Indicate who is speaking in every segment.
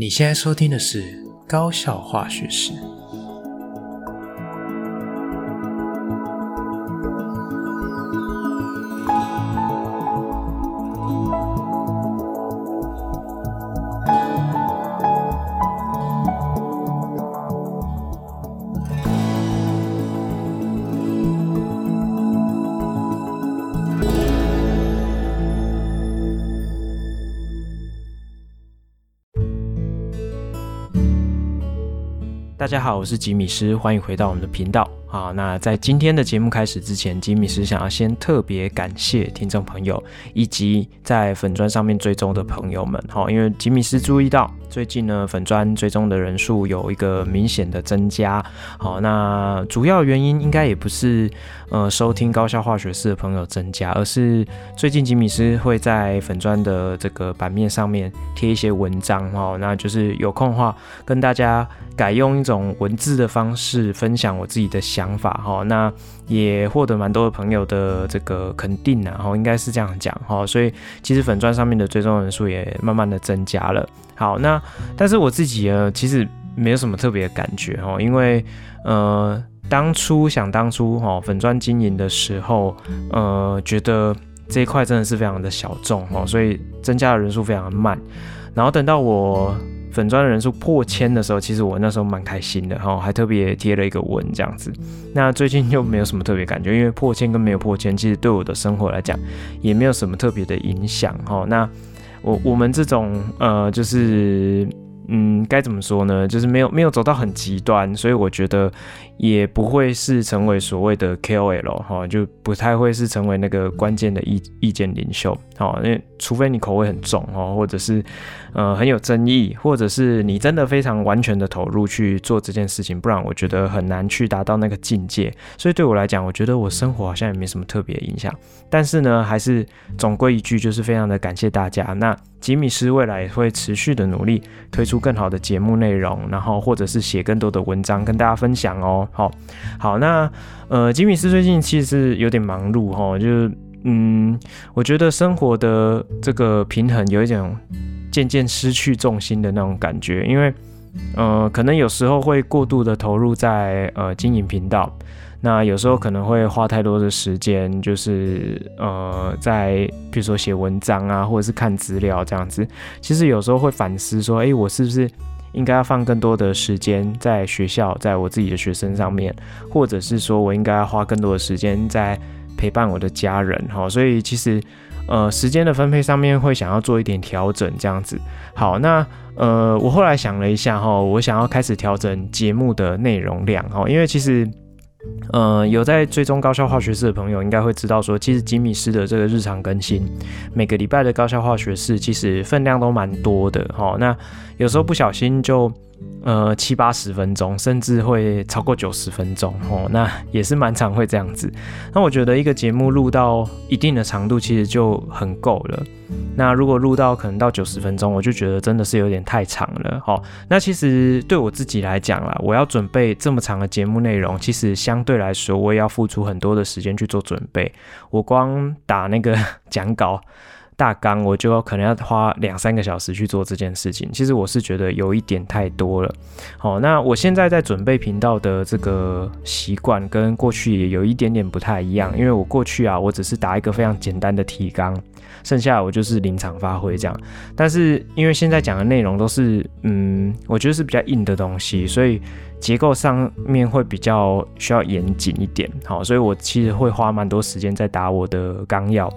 Speaker 1: 你现在收听的是高效化学史。大家好，我是吉米斯，欢迎回到我们的频道。啊，那在今天的节目开始之前，吉米斯想要先特别感谢听众朋友以及在粉砖上面追踪的朋友们。好，因为吉米斯注意到最近呢，粉砖追踪的人数有一个明显的增加。好，那主要原因应该也不是呃收听高效化学式的朋友增加，而是最近吉米师会在粉砖的这个版面上面贴一些文章。哈，那就是有空的话跟大家。改用一种文字的方式分享我自己的想法哈，那也获得蛮多的朋友的这个肯定啊，哈，应该是这样讲哈，所以其实粉砖上面的追踪人数也慢慢的增加了。好，那但是我自己呢，其实没有什么特别的感觉哈，因为呃，当初想当初哈粉砖经营的时候，呃，觉得这一块真的是非常的小众哈，所以增加的人数非常的慢，然后等到我。粉砖的人数破千的时候，其实我那时候蛮开心的哈，还特别贴了一个文这样子。那最近就没有什么特别感觉，因为破千跟没有破千，其实对我的生活来讲也没有什么特别的影响哈。那我我们这种呃，就是。嗯，该怎么说呢？就是没有没有走到很极端，所以我觉得也不会是成为所谓的 KOL 哈，就不太会是成为那个关键的意意见领袖，好，因为除非你口味很重哦，或者是呃很有争议，或者是你真的非常完全的投入去做这件事情，不然我觉得很难去达到那个境界。所以对我来讲，我觉得我生活好像也没什么特别影响，但是呢，还是总归一句，就是非常的感谢大家。那。吉米斯未来也会持续的努力，推出更好的节目内容，然后或者是写更多的文章跟大家分享哦。好，好，那呃，吉米斯最近其实有点忙碌哈，就是嗯，我觉得生活的这个平衡有一种渐渐失去重心的那种感觉，因为呃，可能有时候会过度的投入在呃经营频道。那有时候可能会花太多的时间，就是呃，在比如说写文章啊，或者是看资料这样子。其实有时候会反思说，诶，我是不是应该要放更多的时间在学校，在我自己的学生上面，或者是说我应该要花更多的时间在陪伴我的家人哈。所以其实呃，时间的分配上面会想要做一点调整这样子。好，那呃，我后来想了一下哈，我想要开始调整节目的内容量哈，因为其实。呃，有在追踪高校化学式的朋友，应该会知道说，其实吉米师的这个日常更新，每个礼拜的高校化学式，其实分量都蛮多的哈。那有时候不小心就。呃，七八十分钟，甚至会超过九十分钟哦，那也是蛮常会这样子。那我觉得一个节目录到一定的长度，其实就很够了。那如果录到可能到九十分钟，我就觉得真的是有点太长了。好，那其实对我自己来讲啦，我要准备这么长的节目内容，其实相对来说，我也要付出很多的时间去做准备。我光打那个 讲稿。大纲我就可能要花两三个小时去做这件事情，其实我是觉得有一点太多了。好，那我现在在准备频道的这个习惯跟过去也有一点点不太一样，因为我过去啊，我只是打一个非常简单的提纲，剩下我就是临场发挥这样。但是因为现在讲的内容都是，嗯，我觉得是比较硬的东西，所以。结构上面会比较需要严谨一点，好，所以我其实会花蛮多时间在打我的纲要，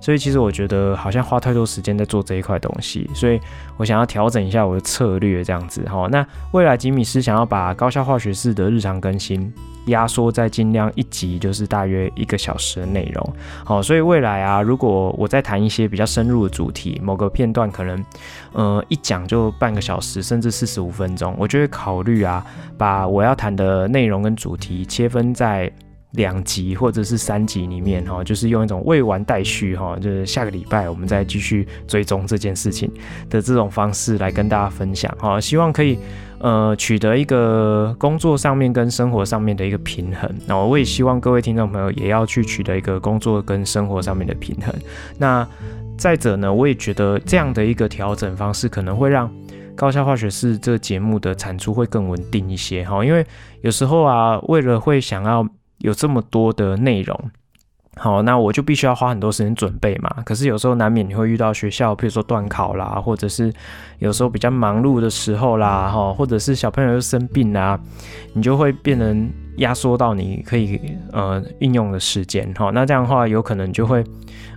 Speaker 1: 所以其实我觉得好像花太多时间在做这一块东西，所以我想要调整一下我的策略，这样子，好，那未来吉米斯想要把高效化学式的日常更新。压缩在尽量一集就是大约一个小时的内容，好，所以未来啊，如果我再谈一些比较深入的主题，某个片段可能，呃，一讲就半个小时，甚至四十五分钟，我就会考虑啊，把我要谈的内容跟主题切分在两集或者是三集里面，哈，就是用一种未完待续，哈，就是下个礼拜我们再继续追踪这件事情的这种方式来跟大家分享，哈，希望可以。呃，取得一个工作上面跟生活上面的一个平衡，那我也希望各位听众朋友也要去取得一个工作跟生活上面的平衡。那再者呢，我也觉得这样的一个调整方式可能会让高效化学式这个节目的产出会更稳定一些哈，因为有时候啊，为了会想要有这么多的内容。好，那我就必须要花很多时间准备嘛。可是有时候难免你会遇到学校，比如说段考啦，或者是有时候比较忙碌的时候啦，哈，或者是小朋友又生病啦，你就会变成压缩到你可以呃运用的时间。哈，那这样的话，有可能就会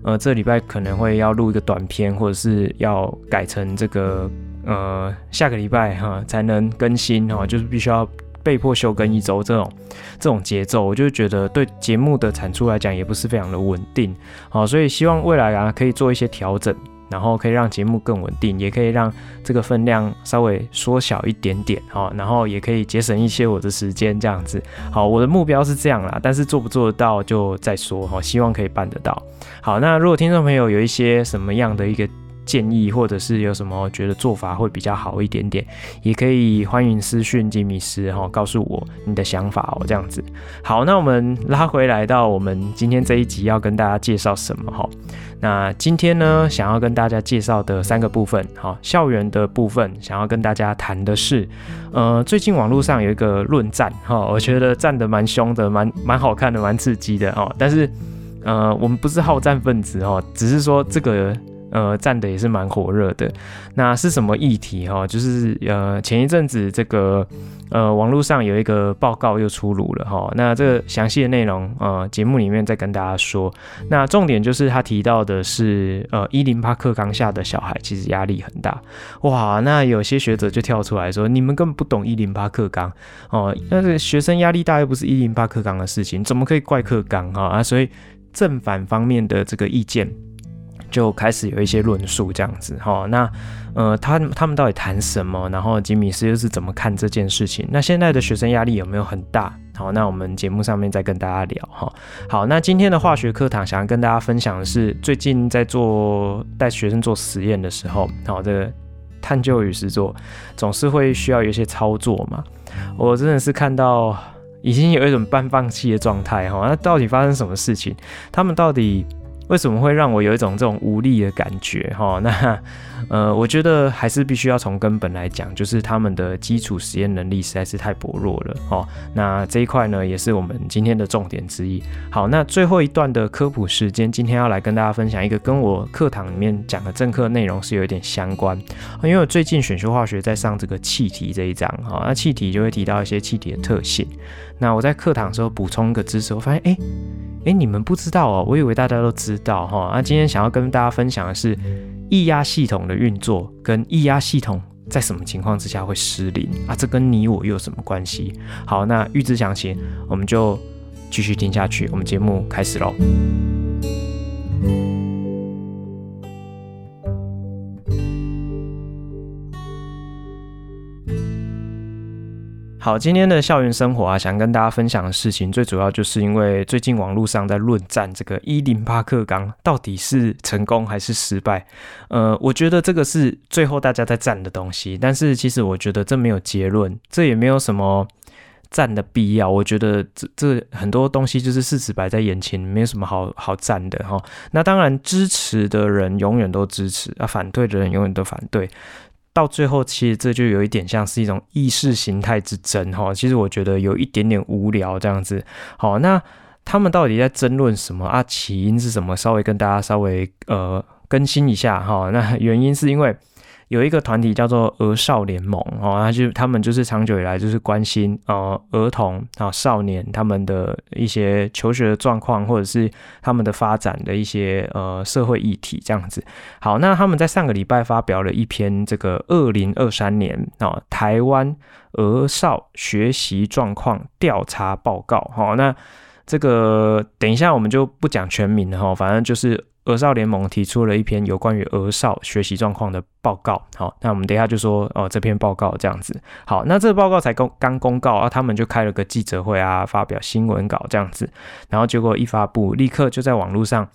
Speaker 1: 呃这礼拜可能会要录一个短片，或者是要改成这个呃下个礼拜哈才能更新哈，就是必须要。被迫休更一周这种这种节奏，我就觉得对节目的产出来讲也不是非常的稳定，好，所以希望未来啊可以做一些调整，然后可以让节目更稳定，也可以让这个分量稍微缩小一点点，好，然后也可以节省一些我的时间，这样子，好，我的目标是这样啦，但是做不做得到就再说，好，希望可以办得到，好，那如果听众朋友有一些什么样的一个。建议或者是有什么觉得做法会比较好一点点，也可以欢迎私讯吉米斯哈，告诉我你的想法哦，这样子。好，那我们拉回来到我们今天这一集要跟大家介绍什么哈？那今天呢，想要跟大家介绍的三个部分，好，校园的部分，想要跟大家谈的是，呃，最近网络上有一个论战哈，我觉得战得蛮凶的，蛮蛮好看的，蛮刺激的哦。但是，呃，我们不是好战分子哦，只是说这个。呃，站的也是蛮火热的。那是什么议题哈？就是呃，前一阵子这个呃，网络上有一个报告又出炉了哈。那这个详细的内容呃，节目里面再跟大家说。那重点就是他提到的是呃，一零八课纲下的小孩其实压力很大哇。那有些学者就跳出来说，你们根本不懂一零八课纲哦。那这个学生压力大又不是一零八课纲的事情，怎么可以怪课纲哈啊？所以正反方面的这个意见。就开始有一些论述这样子哈，那呃，他他们到底谈什么？然后吉米斯又是怎么看这件事情？那现在的学生压力有没有很大？好，那我们节目上面再跟大家聊哈。好，那今天的化学课堂想要跟大家分享的是，最近在做带学生做实验的时候，好，这个探究与实作总是会需要有一些操作嘛。我真的是看到已经有一种半放弃的状态哈。那到底发生什么事情？他们到底？为什么会让我有一种这种无力的感觉？哈，那呃，我觉得还是必须要从根本来讲，就是他们的基础实验能力实在是太薄弱了。哦，那这一块呢，也是我们今天的重点之一。好，那最后一段的科普时间，今天要来跟大家分享一个跟我课堂里面讲的正课内容是有一点相关。因为我最近选修化学在上这个气体这一章，哈，那气体就会提到一些气体的特性。那我在课堂的时候补充一个知识，我发现，哎。哎，你们不知道哦，我以为大家都知道哈。那今天想要跟大家分享的是液压系统的运作，跟液压系统在什么情况之下会失灵啊？这跟你我又有什么关系？好，那预知详情，我们就继续听下去。我们节目开始喽。好，今天的校园生活啊，想跟大家分享的事情，最主要就是因为最近网络上在论战这个一零八课纲到底是成功还是失败。呃，我觉得这个是最后大家在战的东西，但是其实我觉得这没有结论，这也没有什么战的必要。我觉得这这很多东西就是事实摆在眼前，没有什么好好战的哈。那当然，支持的人永远都支持啊，反对的人永远都反对。到最后，其实这就有一点像是一种意识形态之争哈。其实我觉得有一点点无聊这样子。好，那他们到底在争论什么啊？起因是什么？稍微跟大家稍微呃更新一下哈。那原因是因为。有一个团体叫做儿少联盟哦，他就他们就是长久以来就是关心呃儿童啊少年他们的一些求学的状况，或者是他们的发展的一些呃社会议题这样子。好，那他们在上个礼拜发表了一篇这个二零二三年啊台湾儿少学习状况调查报告。好，那这个等一下我们就不讲全名了哈，反正就是。儿少联盟提出了一篇有关于儿少学习状况的报告。好，那我们等一下就说哦，这篇报告这样子。好，那这个报告才公刚公告啊，他们就开了个记者会啊，发表新闻稿这样子。然后结果一发布，立刻就在网络上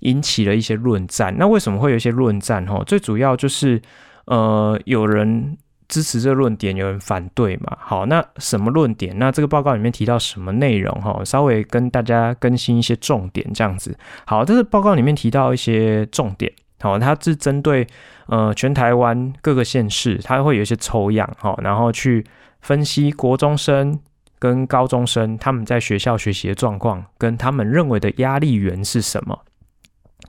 Speaker 1: 引起了一些论战。那为什么会有一些论战？哈，最主要就是呃，有人。支持这个论点，有人反对嘛？好，那什么论点？那这个报告里面提到什么内容？哈，稍微跟大家更新一些重点，这样子。好，这个报告里面提到一些重点。好，它是针对呃全台湾各个县市，它会有一些抽样，好，然后去分析国中生跟高中生他们在学校学习的状况，跟他们认为的压力源是什么。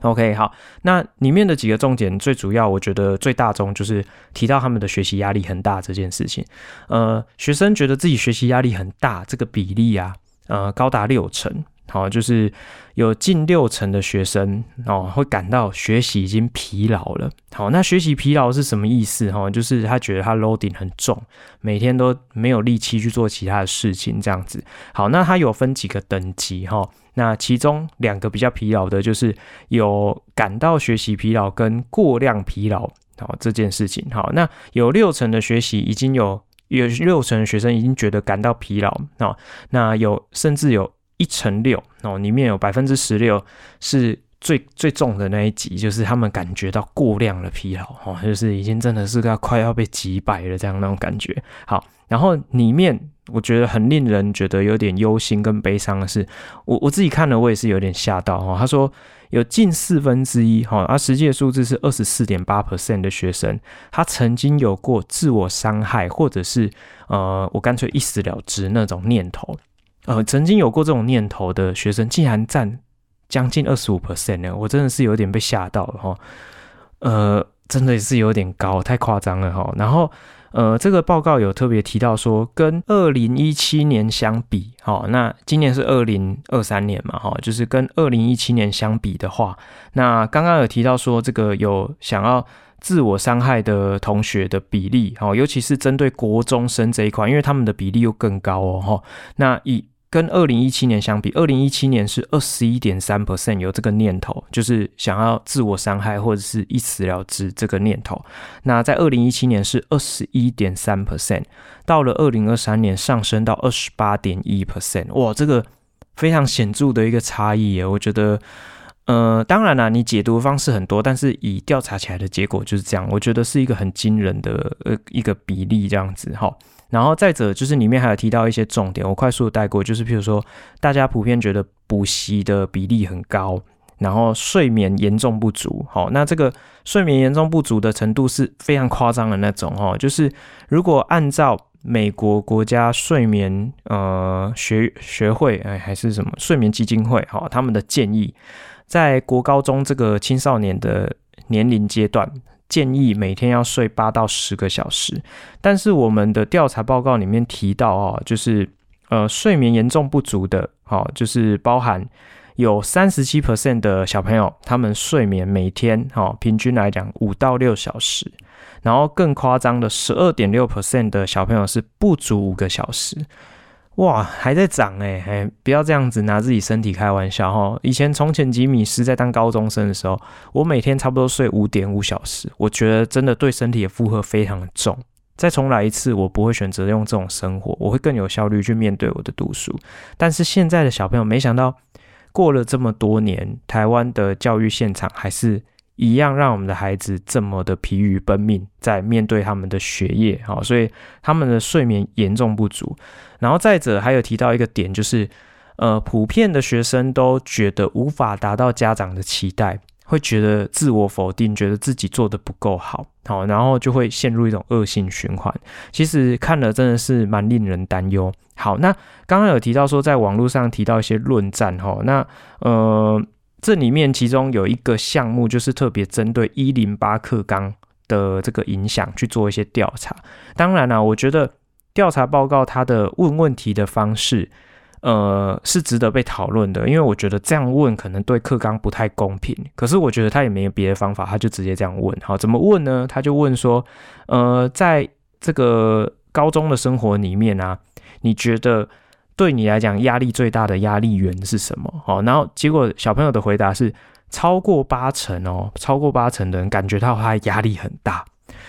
Speaker 1: OK，好，那里面的几个重点，最主要我觉得最大宗就是提到他们的学习压力很大这件事情。呃，学生觉得自己学习压力很大，这个比例啊，呃，高达六成。好，就是有近六成的学生哦，会感到学习已经疲劳了。好，那学习疲劳是什么意思？哈，就是他觉得他 loading 很重，每天都没有力气去做其他的事情，这样子。好，那他有分几个等级哈。那其中两个比较疲劳的，就是有感到学习疲劳跟过量疲劳。好，这件事情。好，那有六成的学习已经有有六成的学生已经觉得感到疲劳。好，那有甚至有。一成六哦，里面有百分之十六是最最重的那一级，就是他们感觉到过量的疲劳哦，就是已经真的是要快要被击败了这样那种感觉。好，然后里面我觉得很令人觉得有点忧心跟悲伤的是，我我自己看了我也是有点吓到哈。他说有近四分之一哈，而实际的数字是二十四点八 percent 的学生，他曾经有过自我伤害或者是呃，我干脆一死了之那种念头。呃，曾经有过这种念头的学生，竟然占将近二十五 percent 呢，我真的是有点被吓到了哈。呃，真的是有点高，太夸张了哈。然后，呃，这个报告有特别提到说，跟二零一七年相比，哈，那今年是二零二三年嘛，哈，就是跟二零一七年相比的话，那刚刚有提到说，这个有想要。自我伤害的同学的比例，哈，尤其是针对国中生这一块，因为他们的比例又更高哦，哈。那以跟二零一七年相比，二零一七年是二十一点三 percent 有这个念头，就是想要自我伤害或者是一死了之这个念头。那在二零一七年是二十一点三 percent，到了二零二三年上升到二十八点一 percent，哇，这个非常显著的一个差异耶，我觉得。呃，当然啦，你解读的方式很多，但是以调查起来的结果就是这样，我觉得是一个很惊人的呃一个比例这样子哈。然后再者就是里面还有提到一些重点，我快速带过，就是譬如说大家普遍觉得补习的比例很高，然后睡眠严重不足，好，那这个睡眠严重不足的程度是非常夸张的那种哦，就是如果按照美国国家睡眠呃学学会哎还是什么睡眠基金会哈他们的建议。在国高中这个青少年的年龄阶段，建议每天要睡八到十个小时。但是我们的调查报告里面提到哦，就是呃睡眠严重不足的，哦，就是包含有三十七 percent 的小朋友，他们睡眠每天哦平均来讲五到六小时，然后更夸张的十二点六 percent 的小朋友是不足五个小时。哇，还在涨哎，哎，不要这样子拿自己身体开玩笑哈。以前从前吉米斯在当高中生的时候，我每天差不多睡五点五小时，我觉得真的对身体的负荷非常的重。再重来一次，我不会选择用这种生活，我会更有效率去面对我的读书。但是现在的小朋友，没想到过了这么多年，台湾的教育现场还是。一样让我们的孩子这么的疲于奔命，在面对他们的学业，好，所以他们的睡眠严重不足。然后再者，还有提到一个点，就是呃，普遍的学生都觉得无法达到家长的期待，会觉得自我否定，觉得自己做得不够好，好，然后就会陷入一种恶性循环。其实看了真的是蛮令人担忧。好，那刚刚有提到说，在网络上提到一些论战，哈，那呃。这里面其中有一个项目，就是特别针对一零八课纲的这个影响去做一些调查。当然啦，我觉得调查报告它的问问题的方式，呃，是值得被讨论的。因为我觉得这样问可能对课纲不太公平。可是我觉得他也没有别的方法，他就直接这样问。好，怎么问呢？他就问说，呃，在这个高中的生活里面啊，你觉得？对你来讲，压力最大的压力源是什么？好，然后结果小朋友的回答是超过八成哦，超过八成的人感觉到他压力很大。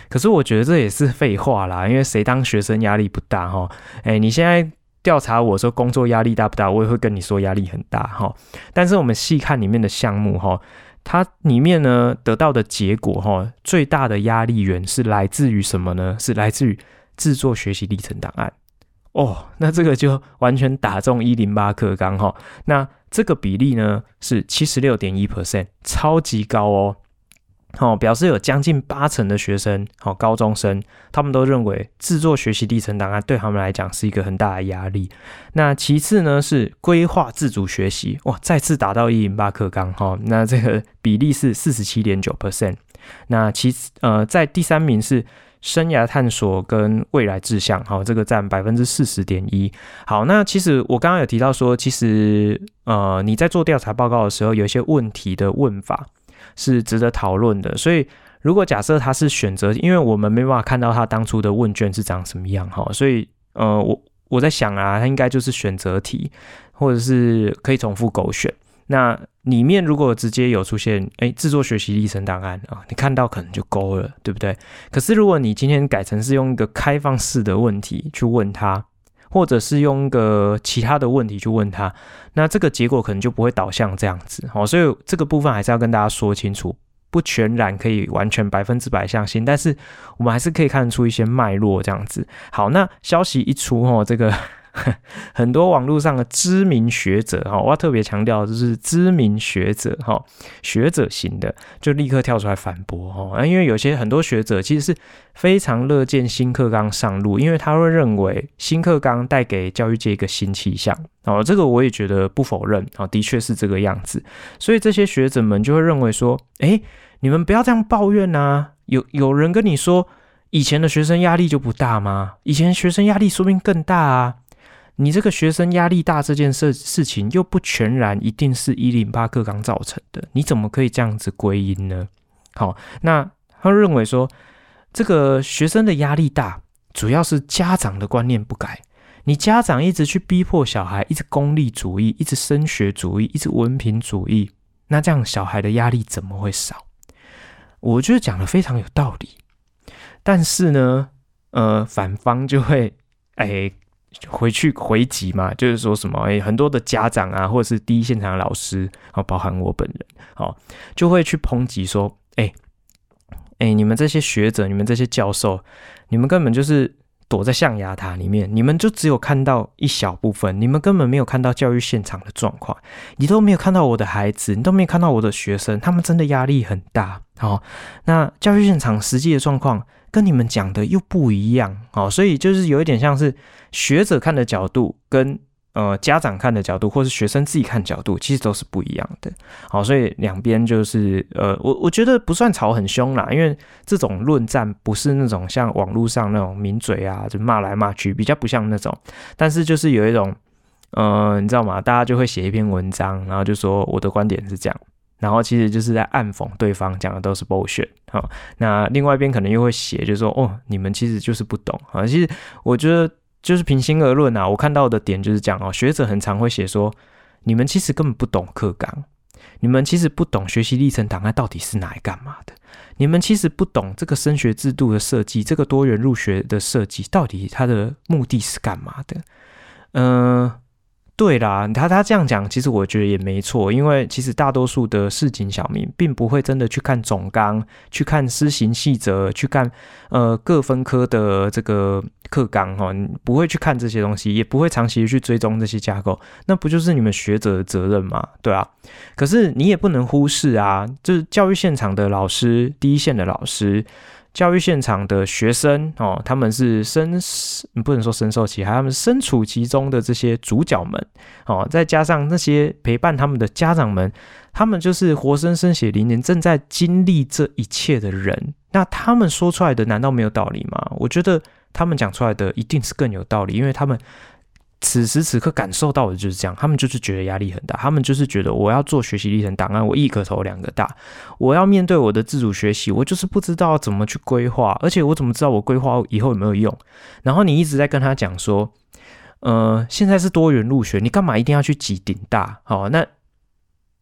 Speaker 1: 可是我觉得这也是废话啦，因为谁当学生压力不大哈？哎，你现在调查我说工作压力大不大，我也会跟你说压力很大哈。但是我们细看里面的项目哈，它里面呢得到的结果哈，最大的压力源是来自于什么呢？是来自于制作学习历程档案。哦，那这个就完全打中一零八课纲哈。那这个比例呢是七十六点一 percent，超级高哦。好，表示有将近八成的学生，好，高中生，他们都认为制作学习历程档案对他们来讲是一个很大的压力。那其次呢是规划自主学习，哇，再次达到一零八课纲，哈，那这个比例是四十七点九 percent。那其次，呃，在第三名是生涯探索跟未来志向，好，这个占百分之四十点一。好，那其实我刚刚有提到说，其实呃你在做调查报告的时候，有一些问题的问法。是值得讨论的，所以如果假设他是选择，因为我们没办法看到他当初的问卷是长什么样哈，所以呃，我我在想啊，他应该就是选择题，或者是可以重复勾选。那里面如果直接有出现，哎，制作学习历程档案啊，你看到可能就勾了，对不对？可是如果你今天改成是用一个开放式的问题去问他。或者是用一个其他的问题去问他，那这个结果可能就不会导向这样子，好，所以这个部分还是要跟大家说清楚，不全然可以完全百分之百相信，但是我们还是可以看出一些脉络这样子。好，那消息一出，哦，这个。很多网络上的知名学者哈，我要特别强调，就是知名学者哈，学者型的就立刻跳出来反驳哈，因为有些很多学者其实是非常乐见新课纲上路，因为他会认为新课纲带给教育界一个新气象哦，这个我也觉得不否认啊，的确是这个样子，所以这些学者们就会认为说，诶，你们不要这样抱怨呐，有有人跟你说以前的学生压力就不大吗？以前学生压力说不定更大啊。你这个学生压力大这件事事情，又不全然一定是一零八课纲造成的，你怎么可以这样子归因呢？好，那他认为说，这个学生的压力大，主要是家长的观念不改。你家长一直去逼迫小孩，一直功利主义，一直升学主义，一直文凭主义，那这样小孩的压力怎么会少？我觉得讲的非常有道理，但是呢，呃，反方就会，哎。回去回击嘛，就是说什么哎，很多的家长啊，或者是第一现场的老师啊，包含我本人，哦，就会去抨击说，哎，哎，你们这些学者，你们这些教授，你们根本就是躲在象牙塔里面，你们就只有看到一小部分，你们根本没有看到教育现场的状况，你都没有看到我的孩子，你都没有看到我的学生，他们真的压力很大，哦，那教育现场实际的状况。跟你们讲的又不一样哦，所以就是有一点像是学者看的角度跟呃家长看的角度，或是学生自己看角度，其实都是不一样的。好，所以两边就是呃，我我觉得不算吵很凶啦，因为这种论战不是那种像网络上那种名嘴啊，就骂来骂去，比较不像那种。但是就是有一种呃，你知道吗？大家就会写一篇文章，然后就说我的观点是这样。然后其实就是在暗讽对方讲的都是 bullshit 哈，那另外一边可能又会写，就是说哦，你们其实就是不懂啊。其实我觉得就是平心而论啊，我看到的点就是讲哦，学者很常会写说，你们其实根本不懂课纲，你们其实不懂学习历程档案到底是拿来干嘛的，你们其实不懂这个升学制度的设计，这个多元入学的设计到底它的目的是干嘛的，嗯、对啦，他他这样讲，其实我觉得也没错，因为其实大多数的市井小民并不会真的去看总纲，去看施行细则，去看呃各分科的这个课纲哈，不会去看这些东西，也不会长期去追踪这些架构，那不就是你们学者的责任吗？对啊，可是你也不能忽视啊，就是教育现场的老师，第一线的老师。教育现场的学生哦，他们是身，不能说深受其害，他们身处其中的这些主角们哦，再加上那些陪伴他们的家长们，他们就是活生生血淋淋正在经历这一切的人。那他们说出来的难道没有道理吗？我觉得他们讲出来的一定是更有道理，因为他们。此时此刻感受到的就是这样，他们就是觉得压力很大，他们就是觉得我要做学习历程档案，我一个头两个大，我要面对我的自主学习，我就是不知道怎么去规划，而且我怎么知道我规划以后有没有用？然后你一直在跟他讲说，呃，现在是多元入学，你干嘛一定要去挤顶大？好，那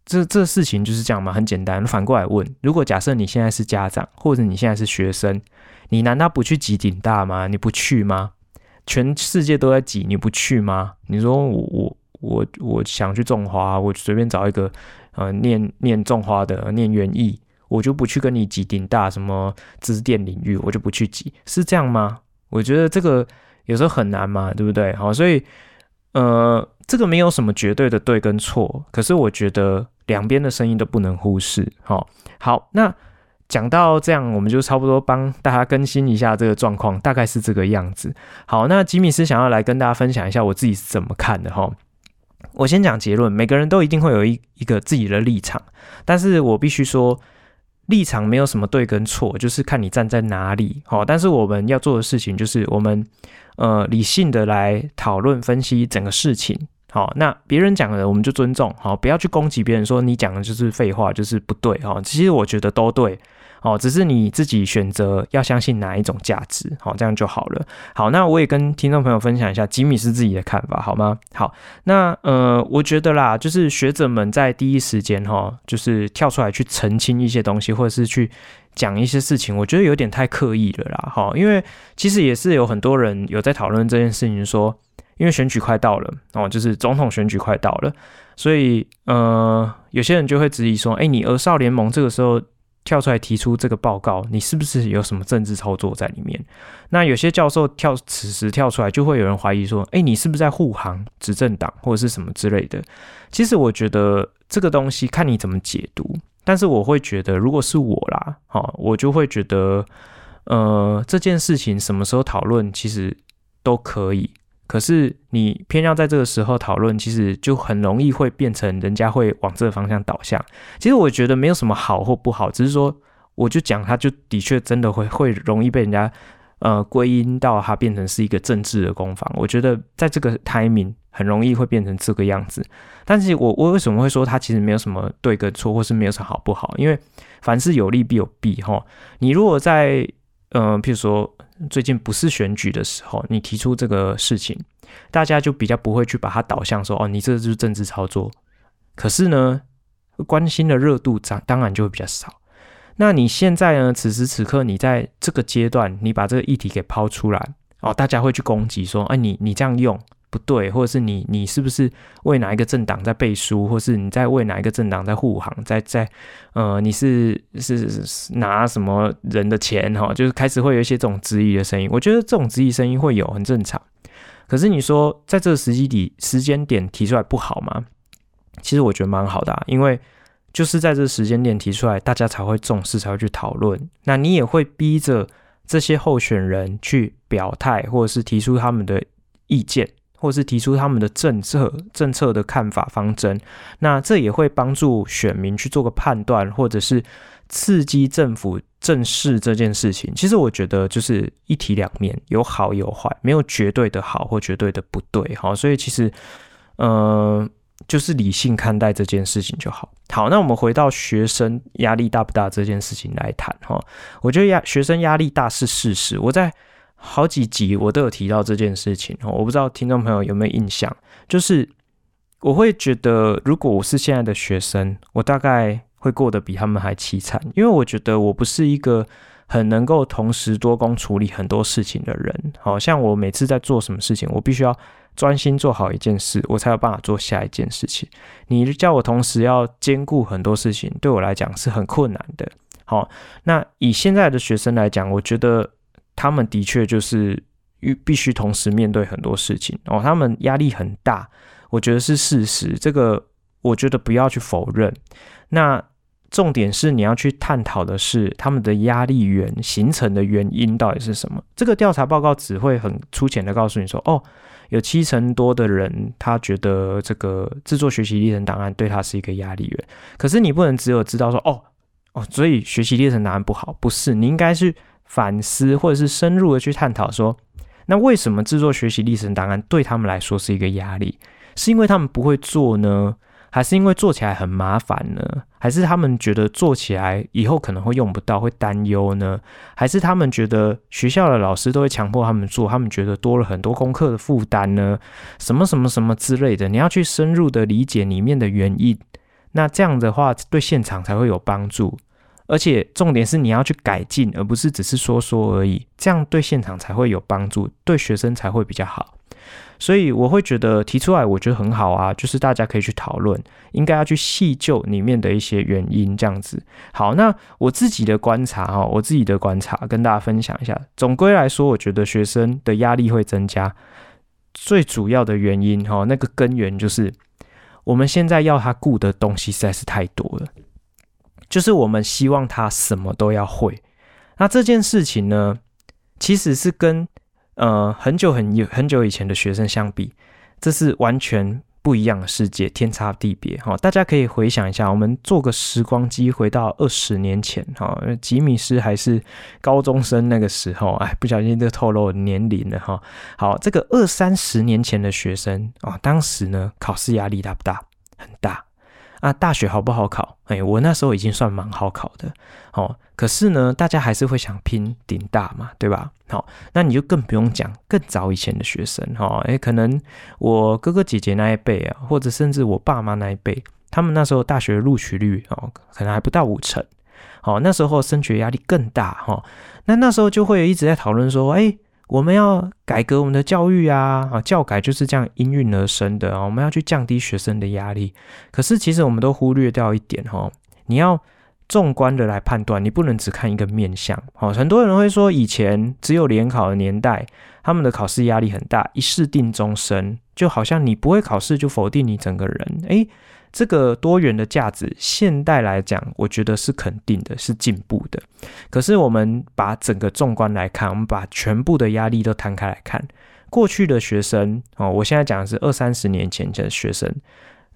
Speaker 1: 这这事情就是这样吗？很简单，反过来问，如果假设你现在是家长，或者你现在是学生，你难道不去挤顶大吗？你不去吗？全世界都在挤，你不去吗？你说我我我我想去种花，我随便找一个呃念念种花的念园艺，我就不去跟你挤顶大什么知识电领域，我就不去挤，是这样吗？我觉得这个有时候很难嘛，对不对？好，所以呃，这个没有什么绝对的对跟错，可是我觉得两边的声音都不能忽视。好，好，那讲到这样，我们就差不多帮大家更新一下这个状况，大概是这个样子。好，那吉米斯想要来跟大家分享一下我自己是怎么看的哈。我先讲结论，每个人都一定会有一一个自己的立场，但是我必须说，立场没有什么对跟错，就是看你站在哪里。好，但是我们要做的事情就是我们呃理性的来讨论分析整个事情。好，那别人讲的我们就尊重，好，不要去攻击别人，说你讲的就是废话，就是不对，哈，其实我觉得都对，哦，只是你自己选择要相信哪一种价值，好，这样就好了。好，那我也跟听众朋友分享一下吉米是自己的看法，好吗？好，那呃，我觉得啦，就是学者们在第一时间哈，就是跳出来去澄清一些东西，或者是去讲一些事情，我觉得有点太刻意了啦，哈，因为其实也是有很多人有在讨论这件事情，说。因为选举快到了哦，就是总统选举快到了，所以呃，有些人就会质疑说：“哎，你儿少联盟这个时候跳出来提出这个报告，你是不是有什么政治操作在里面？”那有些教授跳此时跳出来，就会有人怀疑说：“哎，你是不是在护航执政党或者是什么之类的？”其实我觉得这个东西看你怎么解读，但是我会觉得，如果是我啦，哈，我就会觉得，呃，这件事情什么时候讨论，其实都可以。可是你偏要在这个时候讨论，其实就很容易会变成人家会往这个方向导向。其实我觉得没有什么好或不好，只是说我就讲，它就的确真的会会容易被人家呃归因到它变成是一个政治的攻防。我觉得在这个 timing 很容易会变成这个样子。但是我我为什么会说它其实没有什么对跟错，或是没有什么好不好？因为凡事有利必有弊哈。你如果在嗯、呃，譬如说。最近不是选举的时候，你提出这个事情，大家就比较不会去把它导向说哦，你这就是政治操作。可是呢，关心的热度涨当然就会比较少。那你现在呢？此时此刻，你在这个阶段，你把这个议题给抛出来哦，大家会去攻击说，哎，你你这样用。不对，或者是你你是不是为哪一个政党在背书，或是你在为哪一个政党在护航，在在呃，你是是拿什么人的钱哈？就是开始会有一些这种质疑的声音。我觉得这种质疑声音会有，很正常。可是你说在这个时机点时间点提出来不好吗？其实我觉得蛮好的啊，因为就是在这时间点提出来，大家才会重视，才会去讨论。那你也会逼着这些候选人去表态，或者是提出他们的意见。或是提出他们的政策、政策的看法、方针，那这也会帮助选民去做个判断，或者是刺激政府正视这件事情。其实我觉得就是一体两面，有好有坏，没有绝对的好或绝对的不对。好，所以其实，呃，就是理性看待这件事情就好。好，那我们回到学生压力大不大这件事情来谈哈。我觉得压学生压力大是事实。我在。好几集我都有提到这件事情哦，我不知道听众朋友有没有印象，就是我会觉得，如果我是现在的学生，我大概会过得比他们还凄惨，因为我觉得我不是一个很能够同时多工处理很多事情的人。好像我每次在做什么事情，我必须要专心做好一件事，我才有办法做下一件事情。你叫我同时要兼顾很多事情，对我来讲是很困难的。好，那以现在的学生来讲，我觉得。他们的确就是必必须同时面对很多事情哦，他们压力很大，我觉得是事实。这个我觉得不要去否认。那重点是你要去探讨的是他们的压力源形成的原因到底是什么。这个调查报告只会很粗浅的告诉你说，哦，有七成多的人他觉得这个制作学习历程档案对他是一个压力源。可是你不能只有知道说，哦哦，所以学习历程档案不好，不是，你应该是。反思，或者是深入的去探讨，说，那为什么制作学习历程档案对他们来说是一个压力？是因为他们不会做呢，还是因为做起来很麻烦呢？还是他们觉得做起来以后可能会用不到，会担忧呢？还是他们觉得学校的老师都会强迫他们做，他们觉得多了很多功课的负担呢？什么什么什么之类的？你要去深入的理解里面的原因，那这样的话对现场才会有帮助。而且重点是你要去改进，而不是只是说说而已，这样对现场才会有帮助，对学生才会比较好。所以我会觉得提出来，我觉得很好啊，就是大家可以去讨论，应该要去细究里面的一些原因，这样子。好，那我自己的观察哈，我自己的观察跟大家分享一下。总归来说，我觉得学生的压力会增加，最主要的原因哈，那个根源就是我们现在要他顾的东西实在是太多了。就是我们希望他什么都要会。那这件事情呢，其实是跟呃很久很久很久以前的学生相比，这是完全不一样的世界，天差地别哈。大家可以回想一下，我们坐个时光机回到二十年前哈，吉米斯还是高中生那个时候，哎，不小心就透露年龄了哈。好，这个二三十年前的学生啊，当时呢考试压力大不大？很大。啊，大学好不好考？哎，我那时候已经算蛮好考的，哦。可是呢，大家还是会想拼顶大嘛，对吧？好，那你就更不用讲更早以前的学生，哈，哎，可能我哥哥姐姐那一辈啊，或者甚至我爸妈那一辈，他们那时候大学录取率哦，可能还不到五成，好，那时候升学压力更大，哈。那那时候就会一直在讨论说，哎。我们要改革我们的教育啊，啊，教改就是这样应运而生的啊。我们要去降低学生的压力，可是其实我们都忽略掉一点哈，你要纵观的来判断，你不能只看一个面向。好，很多人会说，以前只有联考的年代，他们的考试压力很大，一试定终身，就好像你不会考试就否定你整个人，诶。这个多元的价值，现代来讲，我觉得是肯定的，是进步的。可是我们把整个纵观来看，我们把全部的压力都摊开来看，过去的学生哦，我现在讲的是二三十年前的学生，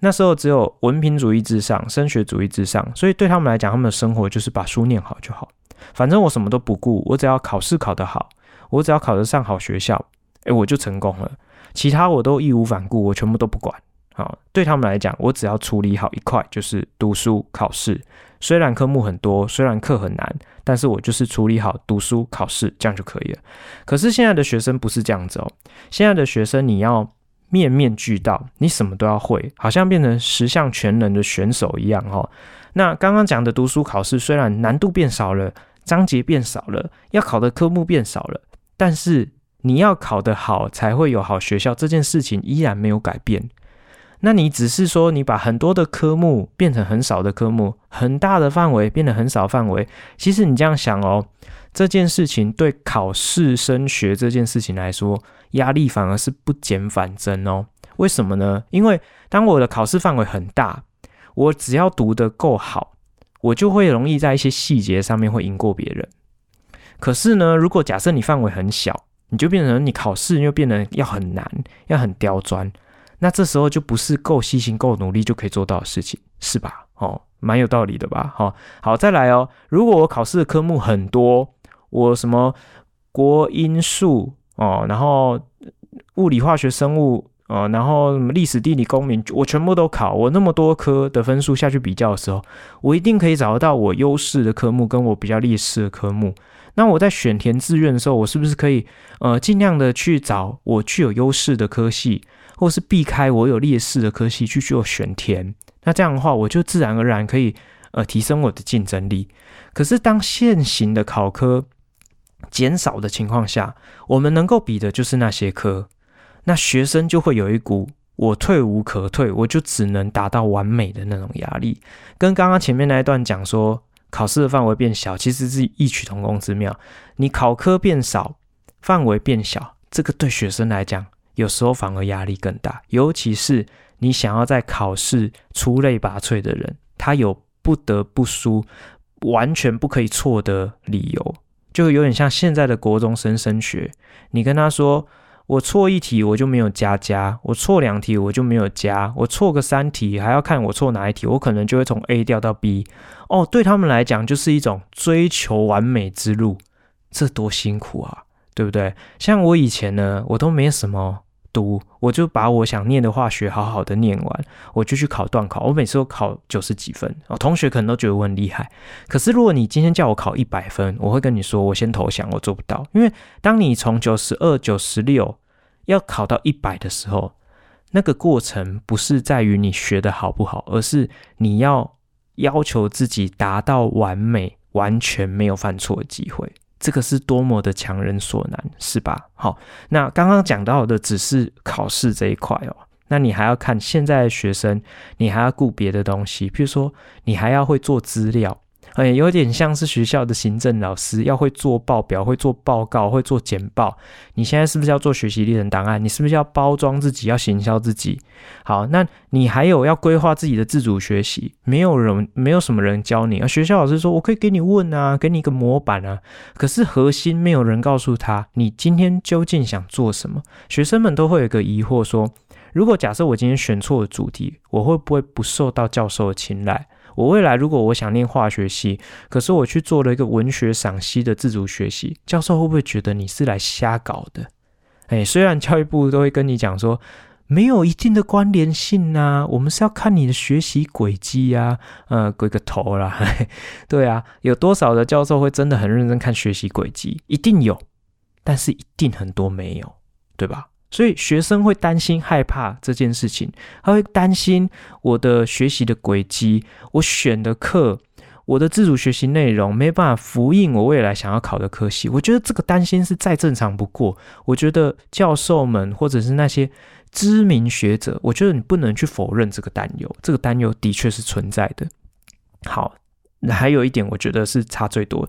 Speaker 1: 那时候只有文凭主义至上，升学主义至上，所以对他们来讲，他们的生活就是把书念好就好，反正我什么都不顾，我只要考试考得好，我只要考得上好学校，诶，我就成功了，其他我都义无反顾，我全部都不管。好，对他们来讲，我只要处理好一块，就是读书考试。虽然科目很多，虽然课很难，但是我就是处理好读书考试，这样就可以了。可是现在的学生不是这样子哦，现在的学生你要面面俱到，你什么都要会，好像变成十项全能的选手一样哦。那刚刚讲的读书考试，虽然难度变少了，章节变少了，要考的科目变少了，但是你要考得好，才会有好学校，这件事情依然没有改变。那你只是说你把很多的科目变成很少的科目，很大的范围变得很少范围。其实你这样想哦，这件事情对考试升学这件事情来说，压力反而是不减反增哦。为什么呢？因为当我的考试范围很大，我只要读得够好，我就会容易在一些细节上面会赢过别人。可是呢，如果假设你范围很小，你就变成你考试又变得要很难，要很刁钻。那这时候就不是够细心、够努力就可以做到的事情，是吧？哦，蛮有道理的吧？好、哦，好，再来哦。如果我考试的科目很多，我什么国英数哦，然后物理、化学、生物哦，然后什么历史、地理、公民，我全部都考，我那么多科的分数下去比较的时候，我一定可以找得到我优势的科目跟我比较劣势的科目。那我在选填志愿的时候，我是不是可以呃尽量的去找我具有优势的科系？或是避开我有劣势的科系去做选填，那这样的话，我就自然而然可以呃提升我的竞争力。可是当现行的考科减少的情况下，我们能够比的就是那些科，那学生就会有一股我退无可退，我就只能达到完美的那种压力。跟刚刚前面那一段讲说考试的范围变小，其实是异曲同工之妙。你考科变少，范围变小，这个对学生来讲。有时候反而压力更大，尤其是你想要在考试出类拔萃的人，他有不得不输、完全不可以错的理由，就有点像现在的国中生升学。你跟他说：“我错一题我就没有加加，我错两题我就没有加，我错个三题还要看我错哪一题，我可能就会从 A 掉到 B。”哦，对他们来讲就是一种追求完美之路，这多辛苦啊，对不对？像我以前呢，我都没什么。读我就把我想念的化学好好的念完，我就去考段考。我每次都考九十几分，哦，同学可能都觉得我很厉害。可是如果你今天叫我考一百分，我会跟你说，我先投降，我做不到。因为当你从九十二、九十六要考到一百的时候，那个过程不是在于你学的好不好，而是你要要求自己达到完美，完全没有犯错的机会。这个是多么的强人所难，是吧？好，那刚刚讲到的只是考试这一块哦，那你还要看现在的学生，你还要顾别的东西，比如说你还要会做资料哎，有点像是学校的行政老师，要会做报表，会做报告，会做简报。你现在是不是要做学习历程档案？你是不是要包装自己，要行销自己？好，那你还有要规划自己的自主学习，没有人，没有什么人教你啊。学校老师说，我可以给你问啊，给你一个模板啊，可是核心没有人告诉他，你今天究竟想做什么？学生们都会有一个疑惑说，如果假设我今天选错了主题，我会不会不受到教授的青睐？我未来如果我想念化学系，可是我去做了一个文学赏析的自主学习，教授会不会觉得你是来瞎搞的？哎，虽然教育部都会跟你讲说没有一定的关联性啊，我们是要看你的学习轨迹呀，呃，鬼个头啦！嘿，对啊，有多少的教授会真的很认真看学习轨迹？一定有，但是一定很多没有，对吧？所以学生会担心、害怕这件事情，他会担心我的学习的轨迹，我选的课，我的自主学习内容没办法复印我未来想要考的科系。我觉得这个担心是再正常不过。我觉得教授们或者是那些知名学者，我觉得你不能去否认这个担忧，这个担忧的确是存在的。好，还有一点，我觉得是差最多。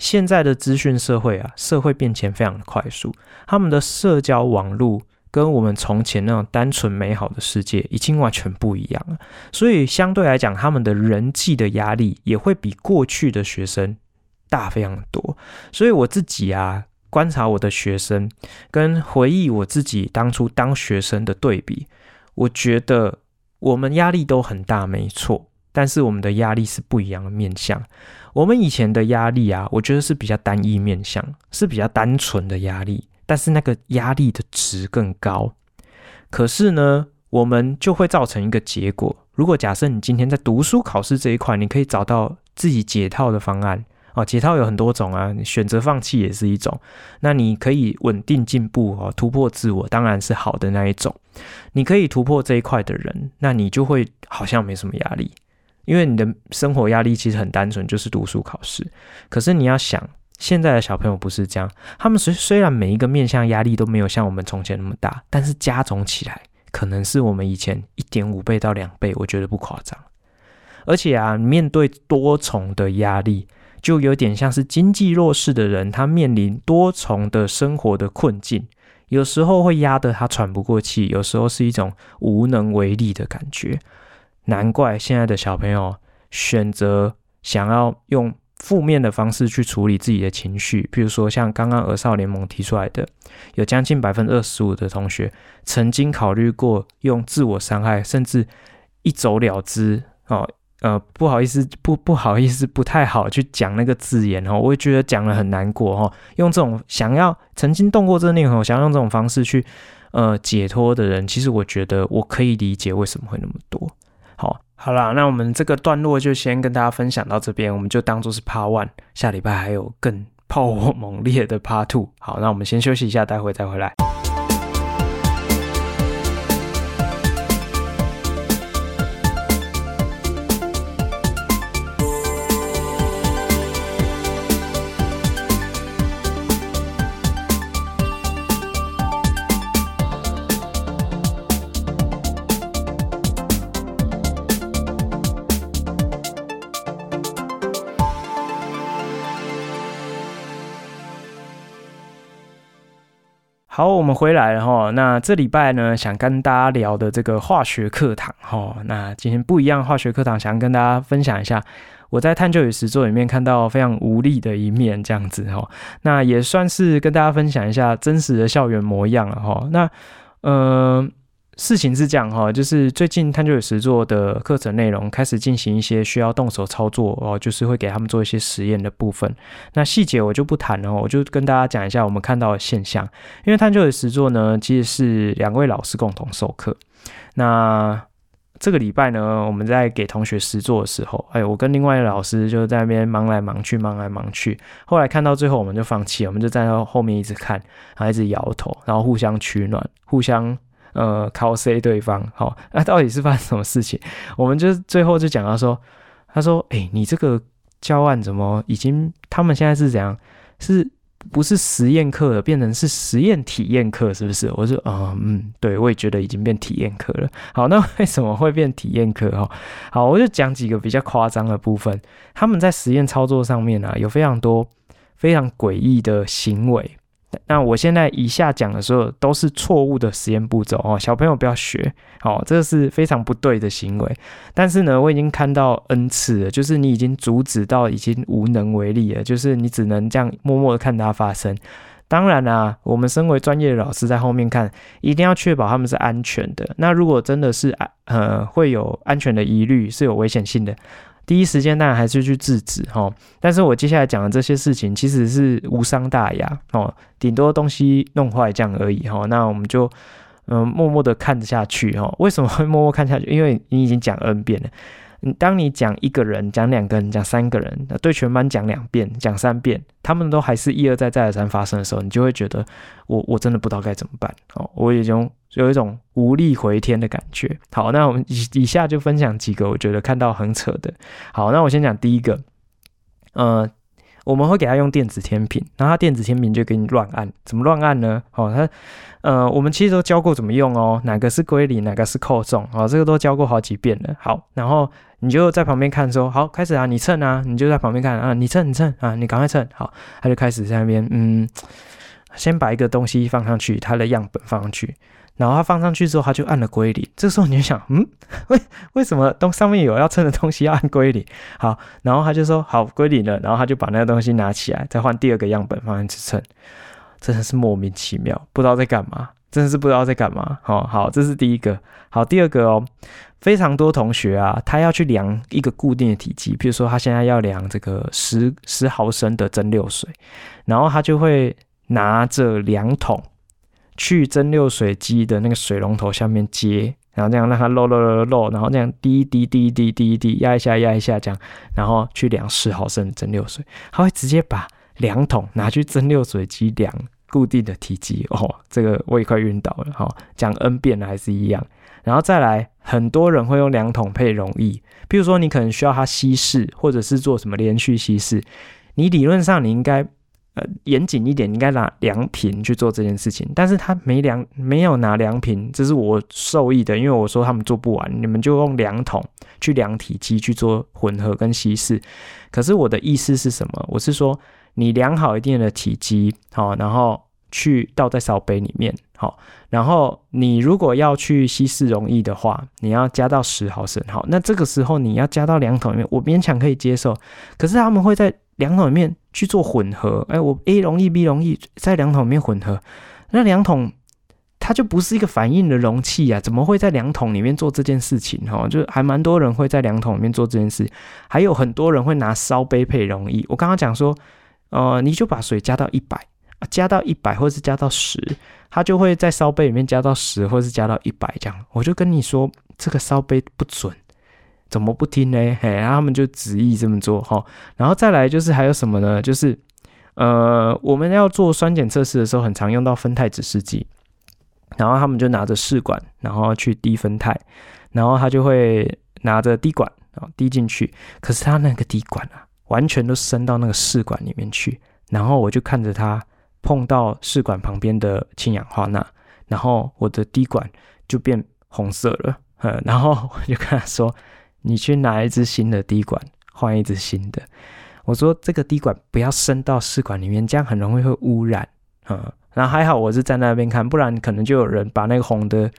Speaker 1: 现在的资讯社会啊，社会变迁非常的快速，他们的社交网络跟我们从前那种单纯美好的世界已经完全不一样了，所以相对来讲，他们的人际的压力也会比过去的学生大非常多。所以我自己啊，观察我的学生，跟回忆我自己当初当学生的对比，我觉得我们压力都很大，没错，但是我们的压力是不一样的面向。我们以前的压力啊，我觉得是比较单一面向，是比较单纯的压力，但是那个压力的值更高。可是呢，我们就会造成一个结果：如果假设你今天在读书考试这一块，你可以找到自己解套的方案哦，解套有很多种啊，选择放弃也是一种。那你可以稳定进步哦，突破自我，当然是好的那一种。你可以突破这一块的人，那你就会好像没什么压力。因为你的生活压力其实很单纯，就是读书考试。可是你要想，现在的小朋友不是这样，他们虽虽然每一个面向压力都没有像我们从前那么大，但是加总起来，可能是我们以前一点五倍到两倍，我觉得不夸张。而且啊，面对多重的压力，就有点像是经济弱势的人，他面临多重的生活的困境，有时候会压得他喘不过气，有时候是一种无能为力的感觉。难怪现在的小朋友选择想要用负面的方式去处理自己的情绪，譬如说像刚刚儿少联盟提出来的，有将近百分之二十五的同学曾经考虑过用自我伤害，甚至一走了之。哦，呃，不好意思，不不好意思，不太好去讲那个字眼哦，我也觉得讲了很难过哦。用这种想要曾经动过这念头，想要用这种方式去呃解脱的人，其实我觉得我可以理解为什么会那么多。好，啦，那我们这个段落就先跟大家分享到这边，我们就当做是 Part One，下礼拜还有更炮火猛烈的 Part Two。好，那我们先休息一下，待会再回来。好，我们回来了哈。那这礼拜呢，想跟大家聊的这个化学课堂哈。那今天不一样，化学课堂想跟大家分享一下我在探究与实作里面看到非常无力的一面，这样子哈。那也算是跟大家分享一下真实的校园模样了哈。那嗯。事情是这样哈，就是最近探究与实作的课程内容开始进行一些需要动手操作哦，就是会给他们做一些实验的部分。那细节我就不谈了，我就跟大家讲一下我们看到的现象。因为探究与实作呢，其实是两位老师共同授课。那这个礼拜呢，我们在给同学实作的时候，哎，我跟另外一个老师就在那边忙来忙去，忙来忙去。后来看到最后，我们就放弃，我们就站在后面一直看，然后一直摇头，然后互相取暖，互相。呃，考 C 对方，好、那、到底是发生什么事情？我们就最后就讲到说，他说，哎、你这个教案怎么已经？他们现在是怎样？是不是实验课了，变成是实验体验课，是不是？我说，啊、嗯，嗯，对，我也觉得已经变体验课了。好，那为什么会变体验课？哈，好，我就讲几个比较夸张的部分。他们在实验操作上面啊，有非常多非常诡异的行为。那我现在以下讲的时候都是错误的实验步骤哦，小朋友不要学哦，这是非常不对的行为。但是呢，我已经看到 N 次了，就是你已经阻止到已经无能为力了，就是你只能这样默默的看它发生。当然啦，我们身为专业的老师在后面看，一定要确保他们是安全的。那如果真的是呃会有安全的疑虑，是有危险性的。第一时间当然还是去制止哈，但是我接下来讲的这些事情其实是无伤大雅哦，顶多东西弄坏这样而已哈。那我们就嗯默默的看下去哈。为什么会默默看下去？因为你已经讲 N 遍了。你当你讲一个人、讲两个人、讲三个人，对全班讲两遍、讲三遍，他们都还是一而再、再而三发生的时候，你就会觉得我我真的不知道该怎么办哦，我已经有一种无力回天的感觉。好，那我们以以下就分享几个我觉得看到很扯的。好，那我先讲第一个，嗯。我们会给他用电子天平，然后他电子天平就给你乱按，怎么乱按呢？哦，他，呃，我们其实都教过怎么用哦，哪个是归零，哪个是扣重，哦，这个都教过好几遍了。好，然后你就在旁边看说，好，开始啊，你称啊，你就在旁边看啊，你称，你称啊，你赶快称。好，他就开始在那边，嗯，先把一个东西放上去，他的样本放上去。然后他放上去之后，他就按了归零。这时候你就想，嗯，为为什么东上面有要称的东西要按归零？好，然后他就说好归零了。然后他就把那个东西拿起来，再换第二个样本放进去称。真的是莫名其妙，不知道在干嘛，真的是不知道在干嘛。好好，这是第一个。好，第二个哦，非常多同学啊，他要去量一个固定的体积，比如说他现在要量这个十十毫升的蒸馏水，然后他就会拿着量筒。去蒸馏水机的那个水龙头下面接，然后这样让它漏漏漏漏，然后这样滴滴滴滴滴滴压一下压一下这样，然后去量十毫升的蒸馏水，他会直接把量筒拿去蒸馏水机量固定的体积哦，这个我也快晕倒了哈，讲 N 遍了还是一样，然后再来，很多人会用量筒配溶液，比如说你可能需要它稀释，或者是做什么连续稀释，你理论上你应该。呃，严谨一点，应该拿量瓶去做这件事情，但是他没量，没有拿量瓶，这是我受益的，因为我说他们做不完，你们就用量筒去量体积去做混合跟稀释。可是我的意思是什么？我是说，你量好一定的体积，好，然后去倒在烧杯里面，好，然后你如果要去稀释溶液的话，你要加到十毫升，好，那这个时候你要加到量筒里面，我勉强可以接受，可是他们会在。量筒里面去做混合，哎，我 A 容易 B 容易在量筒里面混合，那量筒它就不是一个反应的容器啊，怎么会在量筒里面做这件事情？哈，就还蛮多人会在量筒里面做这件事，还有很多人会拿烧杯配溶液。我刚刚讲说，呃，你就把水加到一百，加到一百或是加到十，它就会在烧杯里面加到十或是加到一百这样。我就跟你说，这个烧杯不准。怎么不听呢？嘿，然后他们就执意这么做哈。然后再来就是还有什么呢？就是呃，我们要做酸碱测试的时候，很常用到酚酞指示剂。然后他们就拿着试管，然后去滴酚酞，然后他就会拿着滴管啊滴进去。可是他那个滴管啊，完全都伸到那个试管里面去。然后我就看着他碰到试管旁边的氢氧化钠，然后我的滴管就变红色了。嗯，然后我就跟他说。你去拿一支新的滴管，换一支新的。我说这个滴管不要伸到试管里面，这样很容易会污染。嗯，然后还好我是站在那边看，不然可能就有人把那个红的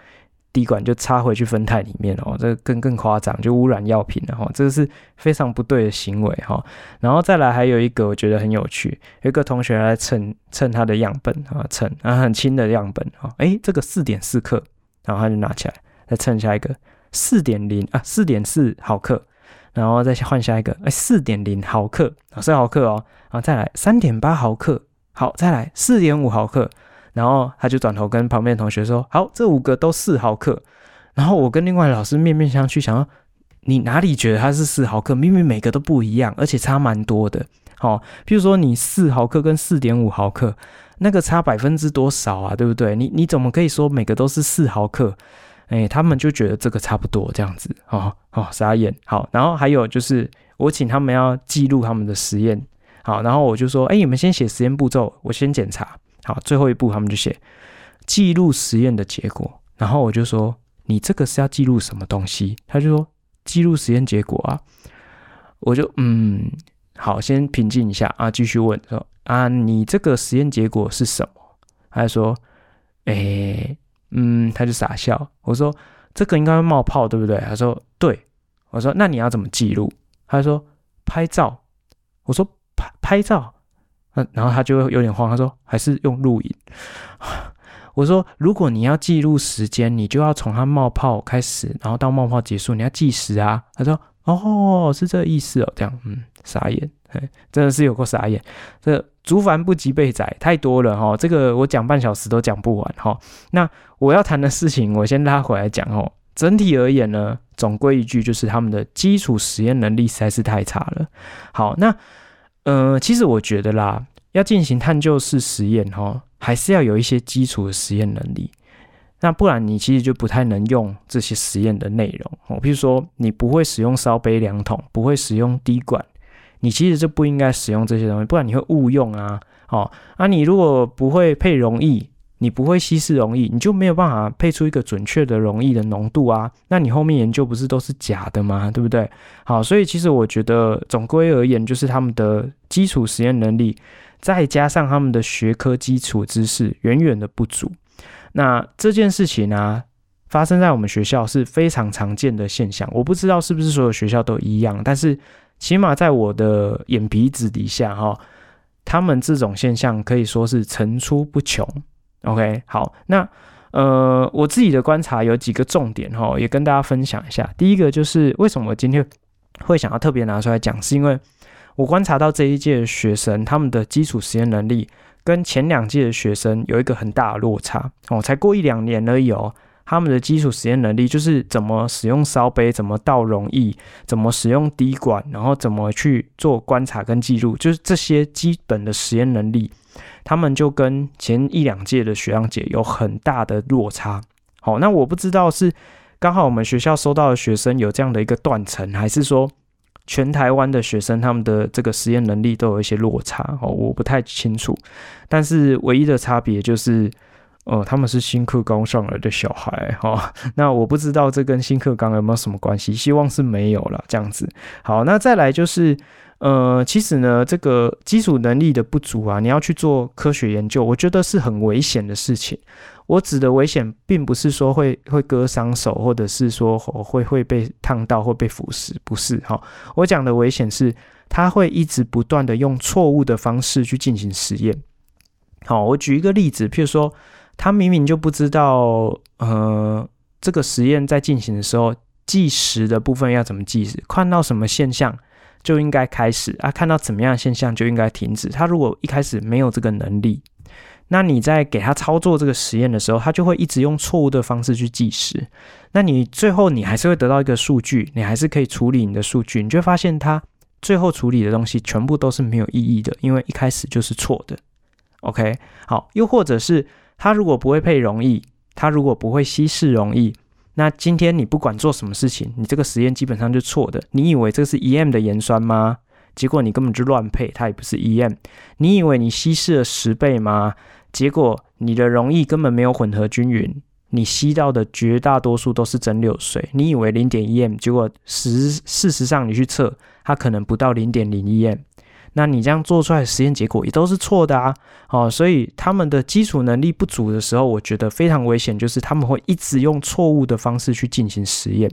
Speaker 1: 滴管就插回去酚钛里面哦，这更更夸张，就污染药品了哈。这个是非常不对的行为哈。然后再来还有一个我觉得很有趣，有一个同学来称称他的样本啊，称啊很轻的样本啊，诶，这个四点四克，然后他就拿起来再称下一个。四点零啊，四点四毫克，然后再换下一个，哎，四点零毫克啊，四毫克哦，然后再来三点八毫克，好，再来四点五毫克，然后他就转头跟旁边同学说，好，这五个都四毫克，然后我跟另外老师面面相觑，想说你哪里觉得它是四毫克？明明每个都不一样，而且差蛮多的，好、哦，比如说你四毫克跟四点五毫克，那个差百分之多少啊？对不对？你你怎么可以说每个都是四毫克？哎、他们就觉得这个差不多这样子，哦哦，傻眼。好，然后还有就是，我请他们要记录他们的实验，好，然后我就说，哎，你们先写实验步骤，我先检查。好，最后一步他们就写记录实验的结果。然后我就说，你这个是要记录什么东西？他就说记录实验结果啊。我就嗯，好，先平静一下啊，继续问说啊，你这个实验结果是什么？他就说，哎，嗯，他就傻笑。我说这个应该会冒泡，对不对？他说对。我说那你要怎么记录？他说拍照。我说拍拍照。嗯，然后他就会有点慌，他说还是用录影。我说如果你要记录时间，你就要从它冒泡开始，然后到冒泡结束，你要计时啊。他说哦，是这个意思哦，这样，嗯，傻眼，真的是有够傻眼。这个族繁不及被宰，太多了哈，这个我讲半小时都讲不完哈。那我要谈的事情，我先拉回来讲哦。整体而言呢，总归一句就是他们的基础实验能力实在是太差了。好，那。呃，其实我觉得啦，要进行探究式实验哈，还是要有一些基础的实验能力。那不然你其实就不太能用这些实验的内容哦。譬如说，你不会使用烧杯量筒，不会使用滴管，你其实就不应该使用这些东西，不然你会误用啊。哦，啊，你如果不会配溶液。你不会稀释溶液，你就没有办法配出一个准确的溶液的浓度啊。那你后面研究不是都是假的吗？对不对？好，所以其实我觉得总归而言，就是他们的基础实验能力，再加上他们的学科基础知识远远的不足。那这件事情呢、发生在我们学校是非常常见的现象。我不知道是不是所有学校都一样，但是起码在我的眼皮子底下，哈，他们这种现象可以说是层出不穷。OK，好，那呃，我自己的观察有几个重点哈，也跟大家分享一下。第一个就是为什么我今天会想要特别拿出来讲，是因为我观察到这一届的学生他们的基础实验能力跟前两届的学生有一个很大的落差哦，才过一两年而已哦，他们的基础实验能力就是怎么使用烧杯，怎么倒溶液，怎么使用滴管，然后怎么去做观察跟记录，就是这些基本的实验能力。他们就跟前一两届的学长姐有很大的落差。好，那我不知道是刚好我们学校收到的学生有这样的一个断层，还是说全台湾的学生他们的这个实验能力都有一些落差。哦，我不太清楚。但是唯一的差别就是，呃，他们是新课纲上来的小孩。哈，那我不知道这跟新课纲有没有什么关系？希望是没有了。这样子。好，那再来就是。呃，其实呢，这个基础能力的不足啊，你要去做科学研究，我觉得是很危险的事情。我指的危险，并不是说会会割伤手，或者是说会会被烫到或被腐蚀，不是哈。我讲的危险是，他会一直不断的用错误的方式去进行实验。好，我举一个例子，譬如说，他明明就不知道，呃，这个实验在进行的时候，计时的部分要怎么计时，看到什么现象。就应该开始啊，看到怎么样的现象就应该停止。他如果一开始没有这个能力，那你在给他操作这个实验的时候，他就会一直用错误的方式去计时。那你最后你还是会得到一个数据，你还是可以处理你的数据，你就会发现他最后处理的东西全部都是没有意义的，因为一开始就是错的。OK，好，又或者是他如果不会配溶液，他如果不会稀释溶液。那今天你不管做什么事情，你这个实验基本上就错的。你以为这是 1M 的盐酸吗？结果你根本就乱配，它也不是 1M。你以为你稀释了十倍吗？结果你的溶液根本没有混合均匀，你吸到的绝大多数都是蒸馏水。你以为 0.1M，结果实事实上你去测，它可能不到 0.01M。那你这样做出来的实验结果也都是错的啊！哦，所以他们的基础能力不足的时候，我觉得非常危险，就是他们会一直用错误的方式去进行实验。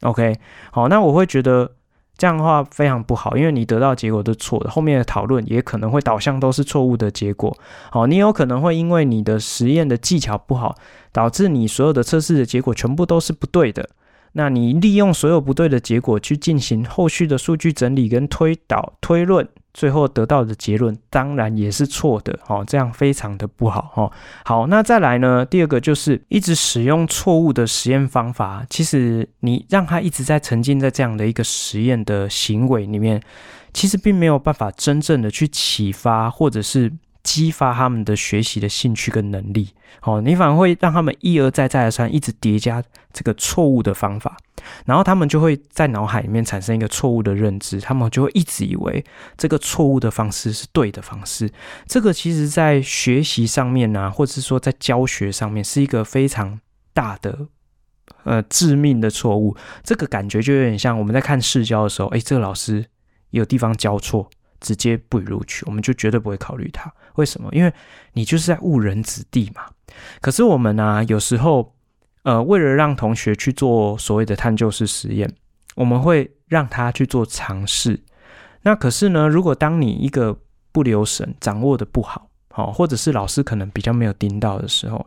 Speaker 1: OK，好，那我会觉得这样的话非常不好，因为你得到结果都是错的，后面的讨论也可能会导向都是错误的结果。好，你有可能会因为你的实验的技巧不好，导致你所有的测试的结果全部都是不对的。那你利用所有不对的结果去进行后续的数据整理跟推导推论。最后得到的结论当然也是错的哦，这样非常的不好哦。好，那再来呢？第二个就是一直使用错误的实验方法，其实你让他一直在沉浸在这样的一个实验的行为里面，其实并没有办法真正的去启发或者是激发他们的学习的兴趣跟能力。哦，你反而会让他们一而再再而三一直叠加这个错误的方法，然后他们就会在脑海里面产生一个错误的认知，他们就会一直以为这个错误的方式是对的方式。这个其实在学习上面啊，或者是说在教学上面，是一个非常大的呃致命的错误。这个感觉就有点像我们在看试教的时候，诶，这个老师有地方教错。直接不予录取，我们就绝对不会考虑他。为什么？因为你就是在误人子弟嘛。可是我们呢、有时候，呃，为了让同学去做所谓的探究式实验，我们会让他去做尝试。那可是呢，如果当你一个不留神，掌握的不好，好，或者是老师可能比较没有盯到的时候，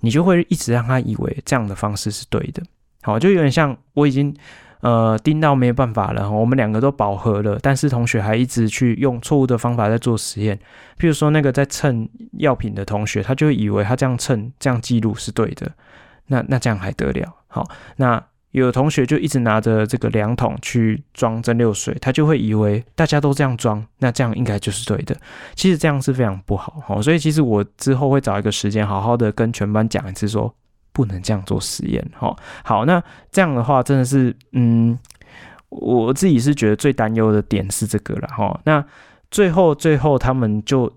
Speaker 1: 你就会一直让他以为这样的方式是对的。好，就有点像我已经。呃，盯到没有办法了，我们两个都饱和了，但是同学还一直去用错误的方法在做实验。譬如说，那个在称药品的同学，他就以为他这样称、这样记录是对的，那那这样还得了？好，那有同学就一直拿着这个量筒去装蒸馏水，他就会以为大家都这样装，那这样应该就是对的。其实这样是非常不好，好，所以其实我之后会找一个时间，好好的跟全班讲一次说。不能这样做实验，哈，好，那这样的话真的是，嗯，我自己是觉得最担忧的点是这个了，哈，那最后最后他们就，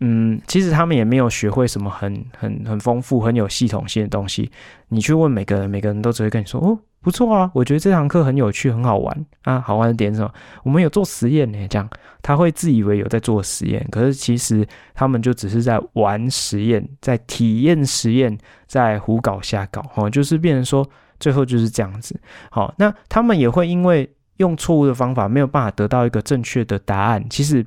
Speaker 1: 嗯，其实他们也没有学会什么很很很丰富、很有系统性的东西，你去问每个人，每个人都只会跟你说，哦。不错啊，我觉得这堂课很有趣，很好玩啊。好玩的点是什么？我们有做实验呢，这样他会自以为有在做实验，可是其实他们就只是在玩实验，在体验实验，在胡搞瞎搞，哈，就是变成说最后就是这样子。好，那他们也会因为用错误的方法，没有办法得到一个正确的答案。其实，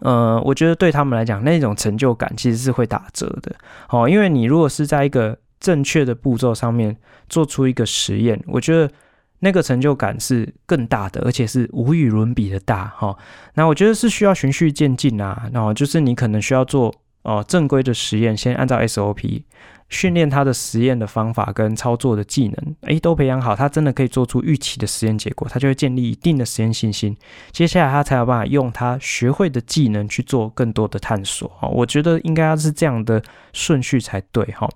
Speaker 1: 呃，我觉得对他们来讲，那种成就感其实是会打折的。好，因为你如果是在一个正确的步骤上面做出一个实验，我觉得那个成就感是更大的，而且是无与伦比的大哈。那我觉得是需要循序渐进啊，然后就是你可能需要做哦正规的实验，先按照 SOP。训练他的实验的方法跟操作的技能，诶，都培养好，他真的可以做出预期的实验结果，他就会建立一定的实验信心。接下来他才有办法用他学会的技能去做更多的探索。哈，我觉得应该要是这样的顺序才对。哈，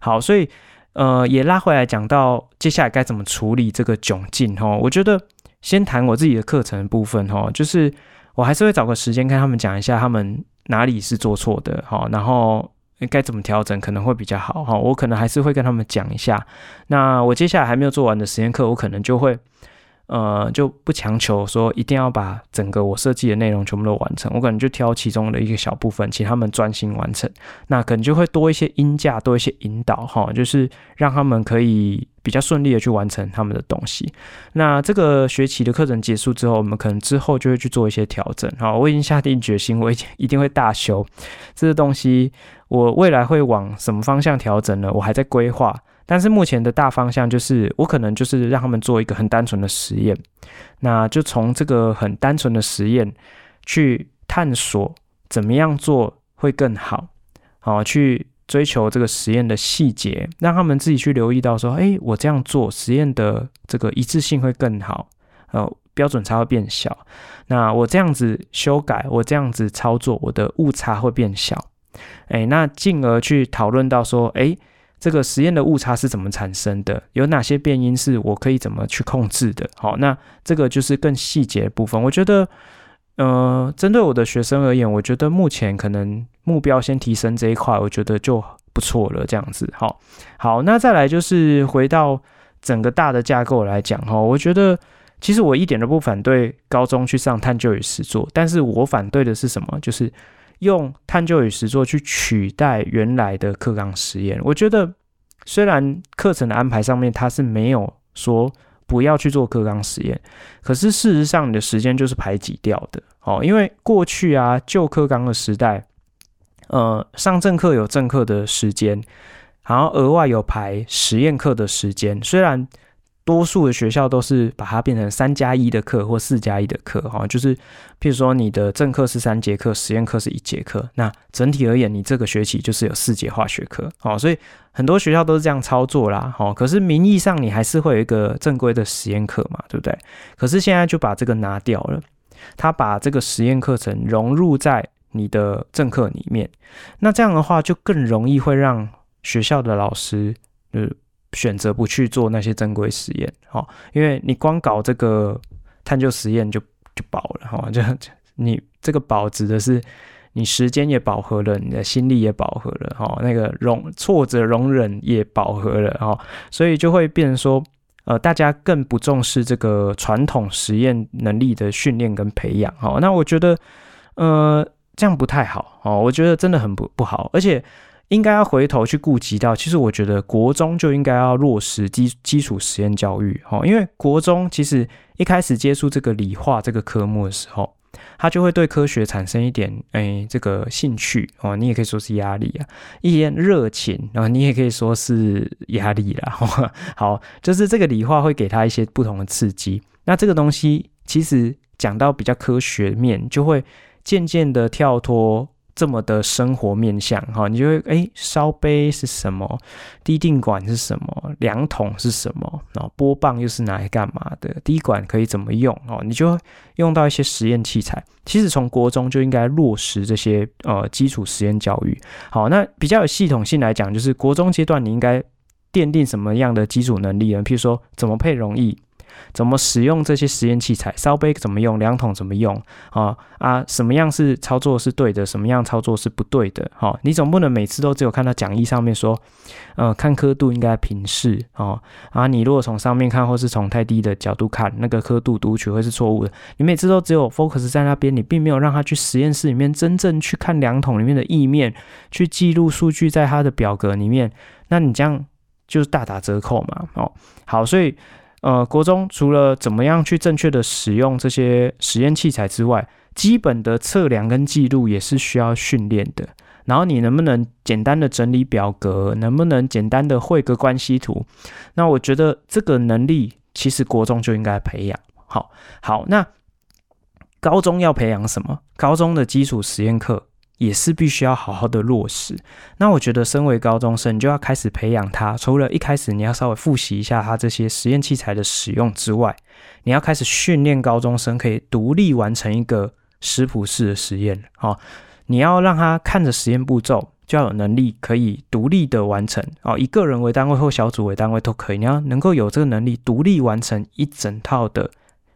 Speaker 1: 好，所以呃，也拉回来讲到接下来该怎么处理这个窘境。哈，我觉得先谈我自己的课程部分。哈，就是我还是会找个时间跟他们讲一下他们哪里是做错的。哈，然后。该怎么调整可能会比较好哈，我可能还是会跟他们讲一下。那我接下来还没有做完的实验课，我可能就会。呃，就不强求说一定要把整个我设计的内容全部都完成，我可能就挑其中的一个小部分，请他们专心完成。那可能就会多一些音架，多一些引导哈，就是让他们可以比较顺利的去完成他们的东西。那这个学期的课程结束之后，我们可能之后就会去做一些调整。好，我已经下定决心，我已经一定会大修这个东西。我未来会往什么方向调整呢？我还在规划。但是目前的大方向就是，我可能就是让他们做一个很单纯的实验，那就从这个很单纯的实验去探索怎么样做会更好，好，去追求这个实验的细节，让他们自己去留意到说，诶，我这样做实验的这个一致性会更好，呃，标准差会变小。那我这样子修改，我这样子操作，我的误差会变小。诶，那进而去讨论到说，诶。这个实验的误差是怎么产生的？有哪些变因是我可以怎么去控制的？好，那这个就是更细节部分。我觉得，呃，针对我的学生而言，我觉得目前可能目标先提升这一块，我觉得就不错了。这样子，好，好，那再来就是回到整个大的架构来讲哈，我觉得其实我一点都不反对高中去上探究与实作，但是我反对的是什么？就是。用探究与实作去取代原来的课纲实验，我觉得虽然课程的安排上面它是没有说不要去做课纲实验，可是事实上你的时间就是排挤掉的哦。因为过去啊旧课纲的时代，呃上正课有正课的时间，然后额外有排实验课的时间，虽然。多数的学校都是把它变成三加一的课或四加一的课，哈，就是譬如说你的正课是三节课，实验课是一节课，那整体而言，你这个学期就是有四节化学课，好，所以很多学校都是这样操作啦，好，可是名义上你还是会有一个正规的实验课嘛，对不对？可是现在就把这个拿掉了，他把这个实验课程融入在你的正课里面。那这样的话，就更容易会让学校的老师呃选择不去做那些正规实验，哈，因为你光搞这个探究实验就就饱了，哈，就你这个饱指的是你时间也饱和了，你的心力也饱和了，哈，那个容挫折容忍也饱和了，哈，所以就会变成说。呃，大家更不重视这个传统实验能力的训练跟培养，哦，那我觉得，呃，这样不太好，哦，我觉得真的很不不好，而且应该要回头去顾及到，其实我觉得国中就应该要落实基基础实验教育，哈，因为国中其实一开始接触这个理化这个科目的时候。他就会对科学产生一点哎，这个兴趣哦，你也可以说是压力啊，一点热情，然后你也可以说是压力啦。好，就是这个理化会给他一些不同的刺激。那这个东西其实讲到比较科学面，就会渐渐的跳脱。这么的生活面向哈，你就会哎，烧杯是什么？滴定管是什么？量筒是什么？然后波棒又是拿来干嘛的？滴管可以怎么用？哦，你就用到一些实验器材。其实从国中就应该落实这些呃基础实验教育。好，那比较有系统性来讲，就是国中阶段你应该奠定什么样的基础能力呢？譬如说怎么配溶液。怎么使用这些实验器材？烧杯怎么用？量筒怎么用？啊啊，什么样是操作是对的？什么样操作是不对的？哈、你总不能每次都只有看到讲义上面说，呃，看刻度应该平视哦。啊，你如果从上面看，或是从太低的角度看，那个刻度读取会是错误的。你每次都只有 focus 在那边，你并没有让他去实验室里面真正去看量筒里面的液面，去记录数据在他的表格里面，那你这样就是大打折扣嘛。哦，好，所以。呃，国中除了怎么样去正确的使用这些实验器材之外，基本的测量跟记录也是需要训练的。然后你能不能简单的整理表格，能不能简单的绘个关系图？那我觉得这个能力其实国中就应该培养。好，好，那高中要培养什么？高中的基础实验课。也是必须要好好的落实。那我觉得，身为高中生，你就要开始培养他。除了一开始你要稍微复习一下他这些实验器材的使用之外，你要开始训练高中生可以独立完成一个食谱式的实验。哦，你要让他看着实验步骤，就要有能力可以独立的完成。哦，以个人为单位或小组为单位都可以。你要能够有这个能力，独立完成一整套的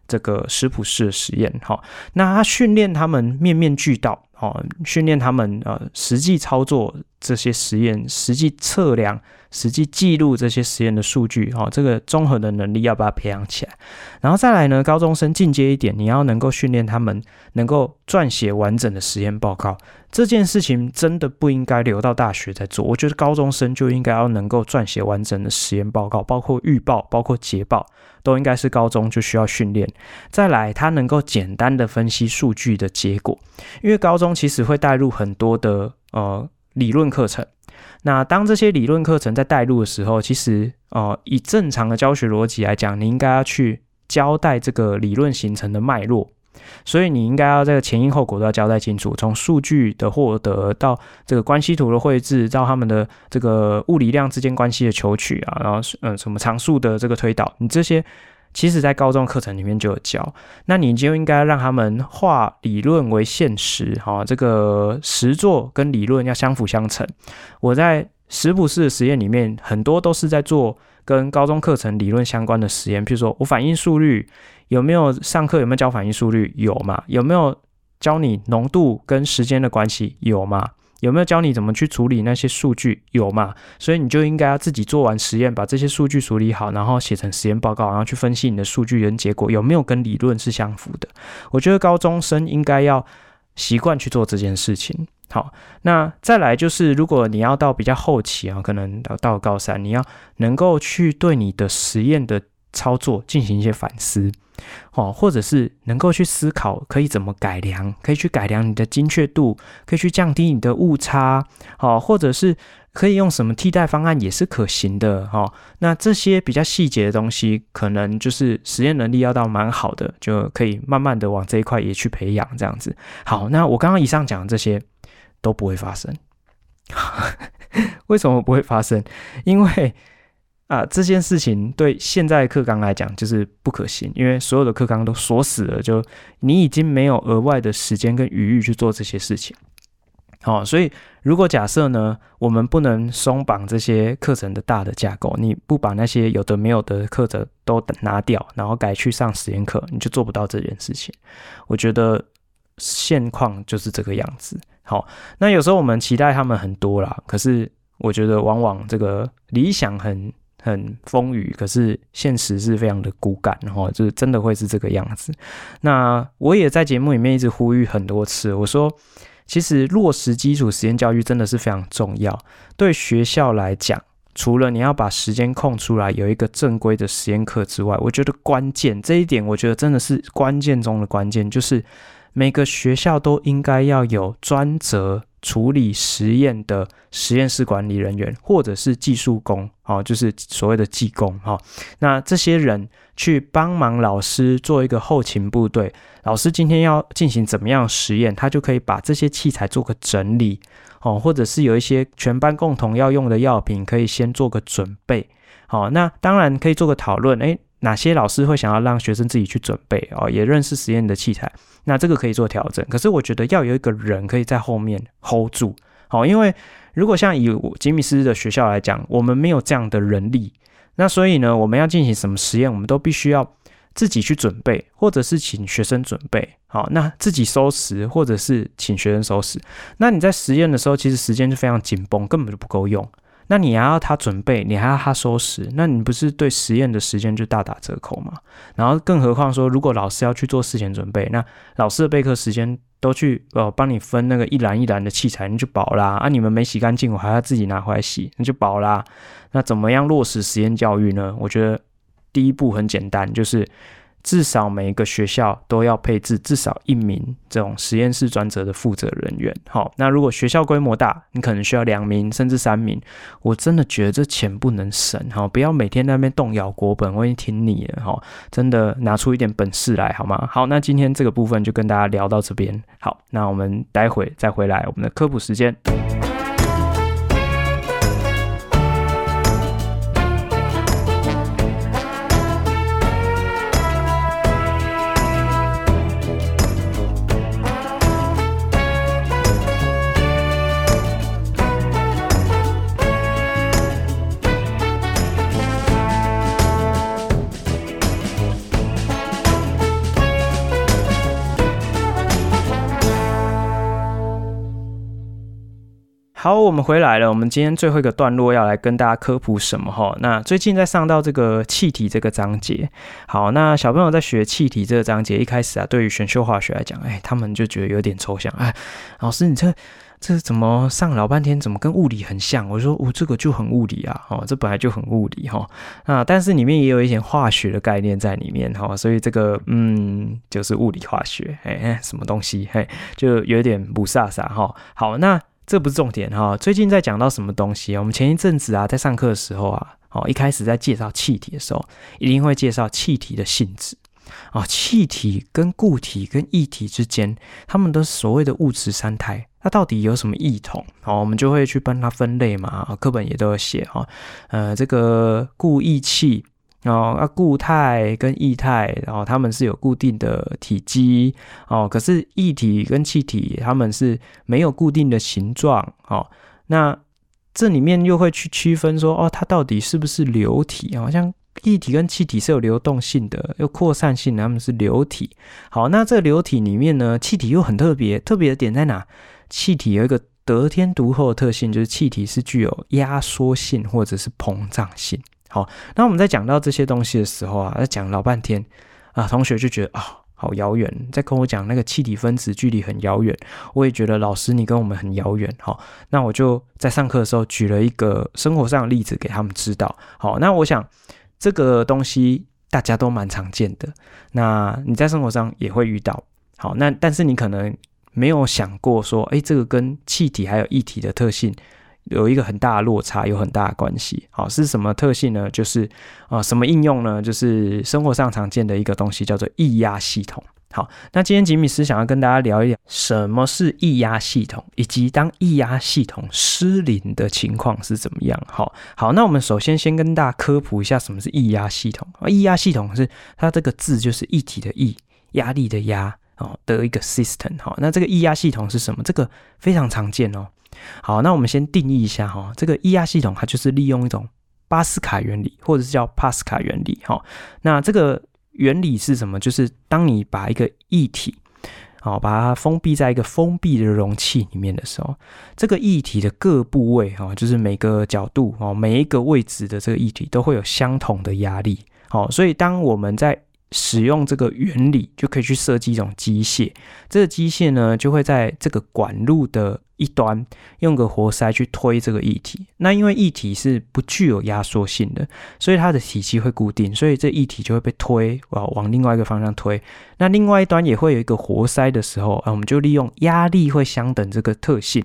Speaker 1: 这个食谱式的实验。好，那他训练他们面面俱到。哦，训练他们呃，实际操作这些实验，实际测量，实际记录这些实验的数据，哈、哦，这个综合的能力要把它培养起来。然后再来呢，高中生进阶一点，你要能够训练他们能够撰写完整的实验报告。这件事情真的不应该留到大学再做。我觉得高中生就应该要能够撰写完整的实验报告，包括预报，包括捷报。都应该是高中就需要训练，再来他能够简单的分析数据的结果，因为高中其实会带入很多的呃理论课程，那当这些理论课程在带入的时候，其实呃以正常的教学逻辑来讲，你应该要去交代这个理论形成的脉络。所以你应该要这个前因后果都要交代清楚，从数据的获得到这个关系图的绘制，到他们的这个物理量之间关系的求取啊，然后嗯什么常数的这个推导，你这些其实在高中课程里面就有教，那你就应该让他们化理论为现实，哈，这个实作跟理论要相辅相成。我在食谱式的实验里面，很多都是在做跟高中课程理论相关的实验，譬如说我反应速率。有没有上课有没有教反应速率？有嘛？有没有教你浓度跟时间的关系？有嘛？有没有教你怎么去处理那些数据？有嘛？所以你就应该要自己做完实验，把这些数据处理好，然后写成实验报告，然后去分析你的数据跟结果有没有跟理论是相符的。我觉得高中生应该要习惯去做这件事情。好，那再来就是，如果你要到比较后期啊，可能到到高三，你要能够去对你的实验的操作进行一些反思。哦，或者是能够去思考可以怎么改良，可以去改良你的精确度，可以去降低你的误差，哦，或者是可以用什么替代方案也是可行的，哈、哦。那这些比较细节的东西，可能就是实验能力要到蛮好的，就可以慢慢的往这一块也去培养，这样子。好，那我刚刚以上讲的这些都不会发生，为什么不会发生？因为。啊，这件事情对现在课纲来讲就是不可行，因为所有的课纲都锁死了，就你已经没有额外的时间跟余裕去做这些事情。好，所以如果假设呢，我们不能松绑这些课程的大的架构，你不把那些有的没有的课程都拿掉，然后改去上实验课，你就做不到这件事情。我觉得现况就是这个样子。好，那有时候我们期待他们很多啦，可是我觉得往往这个理想很很丰腴，可是现实是非常的骨感，然后就是真的会是这个样子。那我也在节目里面一直呼吁很多次，我说。其实落实基础实验教育真的是非常重要。对学校来讲，除了你要把时间空出来，有一个正规的实验课之外，我觉得关键这一点，我觉得真的是关键中的关键，就是每个学校都应该要有专责处理实验的实验室管理人员，或者是技术工，哦，就是所谓的技工，哈。那这些人去帮忙老师做一个后勤部队。老师今天要进行怎么样实验，他就可以把这些器材做个整理哦，或者是有一些全班共同要用的药品，可以先做个准备。好，那当然可以做个讨论，诶，哪些老师会想要让学生自己去准备哦，也认识实验的器材，那这个可以做调整。可是我觉得要有一个人可以在后面 hold 住，好，因为如果像以吉米斯的学校来讲，我们没有这样的人力，那所以呢，我们要进行什么实验，我们都必须要。自己去准备，或者是请学生准备，好，那自己收拾，或者是请学生收拾。那你在实验的时候，其实时间就非常紧绷，根本就不够用。那你还要他准备，你还要他收拾，那你不是对实验的时间就大打折扣吗？然后，更何况说，如果老师要去做事前准备，那老师的备课时间都去呃，帮你分那个一篮一篮的器材，你就饱啦。啊，你们没洗干净，我还要自己拿回来洗，那就饱啦。那怎么样落实实验教育呢？我觉得。第一步很简单，就是至少每一个学校都要配置至少一名这种实验室专责的负责人员。好，那如果学校规模大，你可能需要两名甚至三名。我真的觉得这钱不能省，哈，不要每天那边动摇国本，我已经听腻了，哈，真的拿出一点本事来好吗？好，那今天这个部分就跟大家聊到这边。好，那我们待会再回来我们的科普时间。好，我们回来了。我们今天最后一个段落要来跟大家科普什么哈？那最近在上到这个气体这个章节。好，那小朋友在学气体这个章节，一开始啊，对于选修化学来讲，哎，他们就觉得有点抽象。哎，老师，你这这怎么上老半天，怎么跟物理很像？我说，我、这个就很物理啊，哦，这本来就很物理哈。那，但是里面也有一些化学的概念在里面哈，所以这个嗯，就是物理化学，哎，什么东西，嘿，就有点不飒飒哈。好，那。这不是重点哈，最近在讲到什么东西？我们前一阵子啊，在上课的时候啊，哦，一开始在介绍气体的时候，一定会介绍气体的性质啊，气体跟固体跟液体之间，它们都是所谓的物质三态，那到底有什么异同？好，我们就会去帮它分类嘛，课本也都有写哈，呃，这个固液气。哦，啊，固态跟液态，然后它们是有固定的体积哦。可是液体跟气体，它们是没有固定的形状哦。那这里面又会去区分说，哦，它到底是不是流体？好像液体跟气体是有流动性的，有扩散性的，它们是流体。好，那这流体里面呢，气体又很特别，特别的点在哪？气体有一个得天独厚的特性，就是气体是具有压缩性或者是膨胀性。好，那我们在讲到这些东西的时候啊，在讲老半天啊，同学就觉得啊、好遥远，在跟我讲那个气体分子距离很遥远。我也觉得老师你跟我们很遥远。好，那我就在上课的时候举了一个生活上的例子给他们知道。好，那我想这个东西大家都蛮常见的，那你在生活上也会遇到。好，那但是你可能没有想过说，哎，这个跟气体还有液体的特性。有一个很大的落差，有很大的关系。好，是什么特性呢？就是啊、什么应用呢？就是生活上常见的一个东西，叫做液压系统。好，那今天吉米斯想要跟大家聊一聊什么是液压系统，以及当液压系统失灵的情况是怎么样。好，好，那我们首先先跟大家科普一下什么是液压系统。液压系统是它这个字就是一体的液，压力的压。哦的一个 system 哈。那这个液压系统是什么？这个非常常见哦。好，那我们先定义一下哈，这个液压系统它就是利用一种巴斯卡原理，或者是叫帕斯卡原理哈。那这个原理是什么？就是当你把一个液体好，把它封闭在一个封闭的容器里面的时候，这个液体的各部位哈，就是每个角度哦，每一个位置的这个液体都会有相同的压力。好，所以当我们在使用这个原理，就可以去设计一种机械。这个机械呢，就会在这个管路的一端用个活塞去推这个液体。那因为液体是不具有压缩性的，所以它的体积会固定，所以这液体就会被推啊往另外一个方向推。那另外一端也会有一个活塞的时候，啊，我们就利用压力会相等这个特性。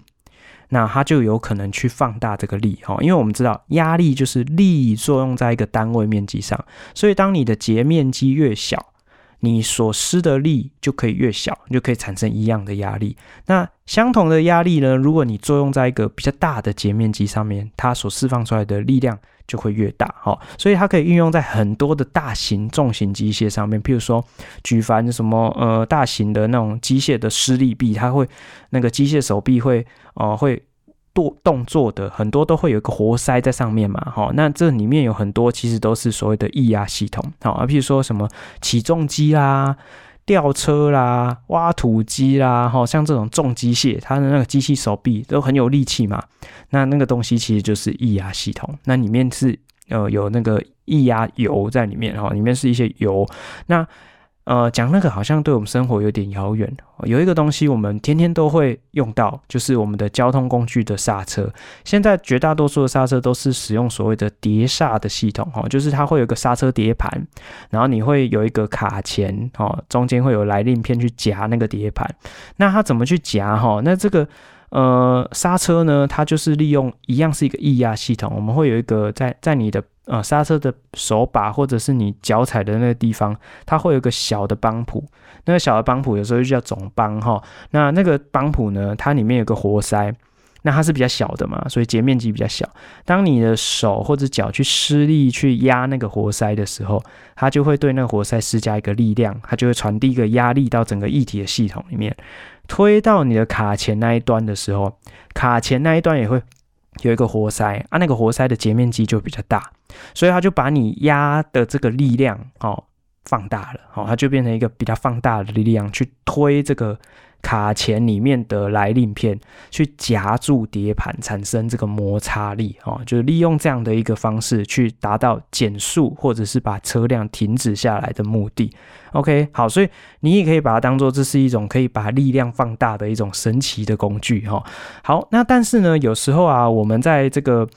Speaker 1: 那它就有可能去放大这个力哈，因为我们知道压力就是力作用在一个单位面积上，所以当你的截面积越小，你所施的力就可以越小，你就可以产生一样的压力。那相同的压力呢，如果你作用在一个比较大的截面积上面，它所释放出来的力量就会越大哈。所以它可以运用在很多的大型重型机械上面，譬如说举凡什么呃大型的那种机械的施力臂，它会那个机械手臂会。哦、呃，会动动作的很多都会有一个活塞在上面嘛，哈，那这里面有很多其实都是所谓的液压系统，好啊，譬如说什么起重机啦、吊车啦、挖土机啦，哈，像这种重机械，它的那个机器手臂都很有力气嘛，那那个东西其实就是液压系统，那里面是呃有那个液压油在里面，哈，里面是一些油，那。呃，讲那个好像对我们生活有点遥远。有一个东西我们天天都会用到，就是我们的交通工具的刹车。现在绝大多数的刹车都是使用所谓的碟刹的系统，哈，就是它会有一个刹车碟盘，然后你会有一个卡钳，哈，中间会有来令片去夹那个碟盘。那它怎么去夹？哈，那这个呃刹车呢，它就是利用一样是一个液压系统，我们会有一个在在你的。呃，刹车的手把或者是你脚踩的那个地方，它会有一个小的帮浦，那个小的帮浦有时候就叫总帮哈。那那个帮浦呢，它里面有个活塞，那它是比较小的嘛，所以截面积比较小。当你的手或者脚去施力去压那个活塞的时候，它就会对那个活塞施加一个力量，它就会传递一个压力到整个液体的系统里面，推到你的卡钳那一端的时候，卡钳那一端也会。有一个活塞啊，那个活塞的截面积就比较大，所以它就把你压的这个力量哦放大了，哦，它就变成一个比较放大的力量去推这个。卡钳里面的来令片去夹住碟盘，产生这个摩擦力哦，就是利用这样的一个方式去达到减速或者是把车辆停止下来的目的。OK，好，所以你也可以把它当做这是一种可以把力量放大的一种神奇的工具哈。好，那但是呢，有时候啊，我们在这个。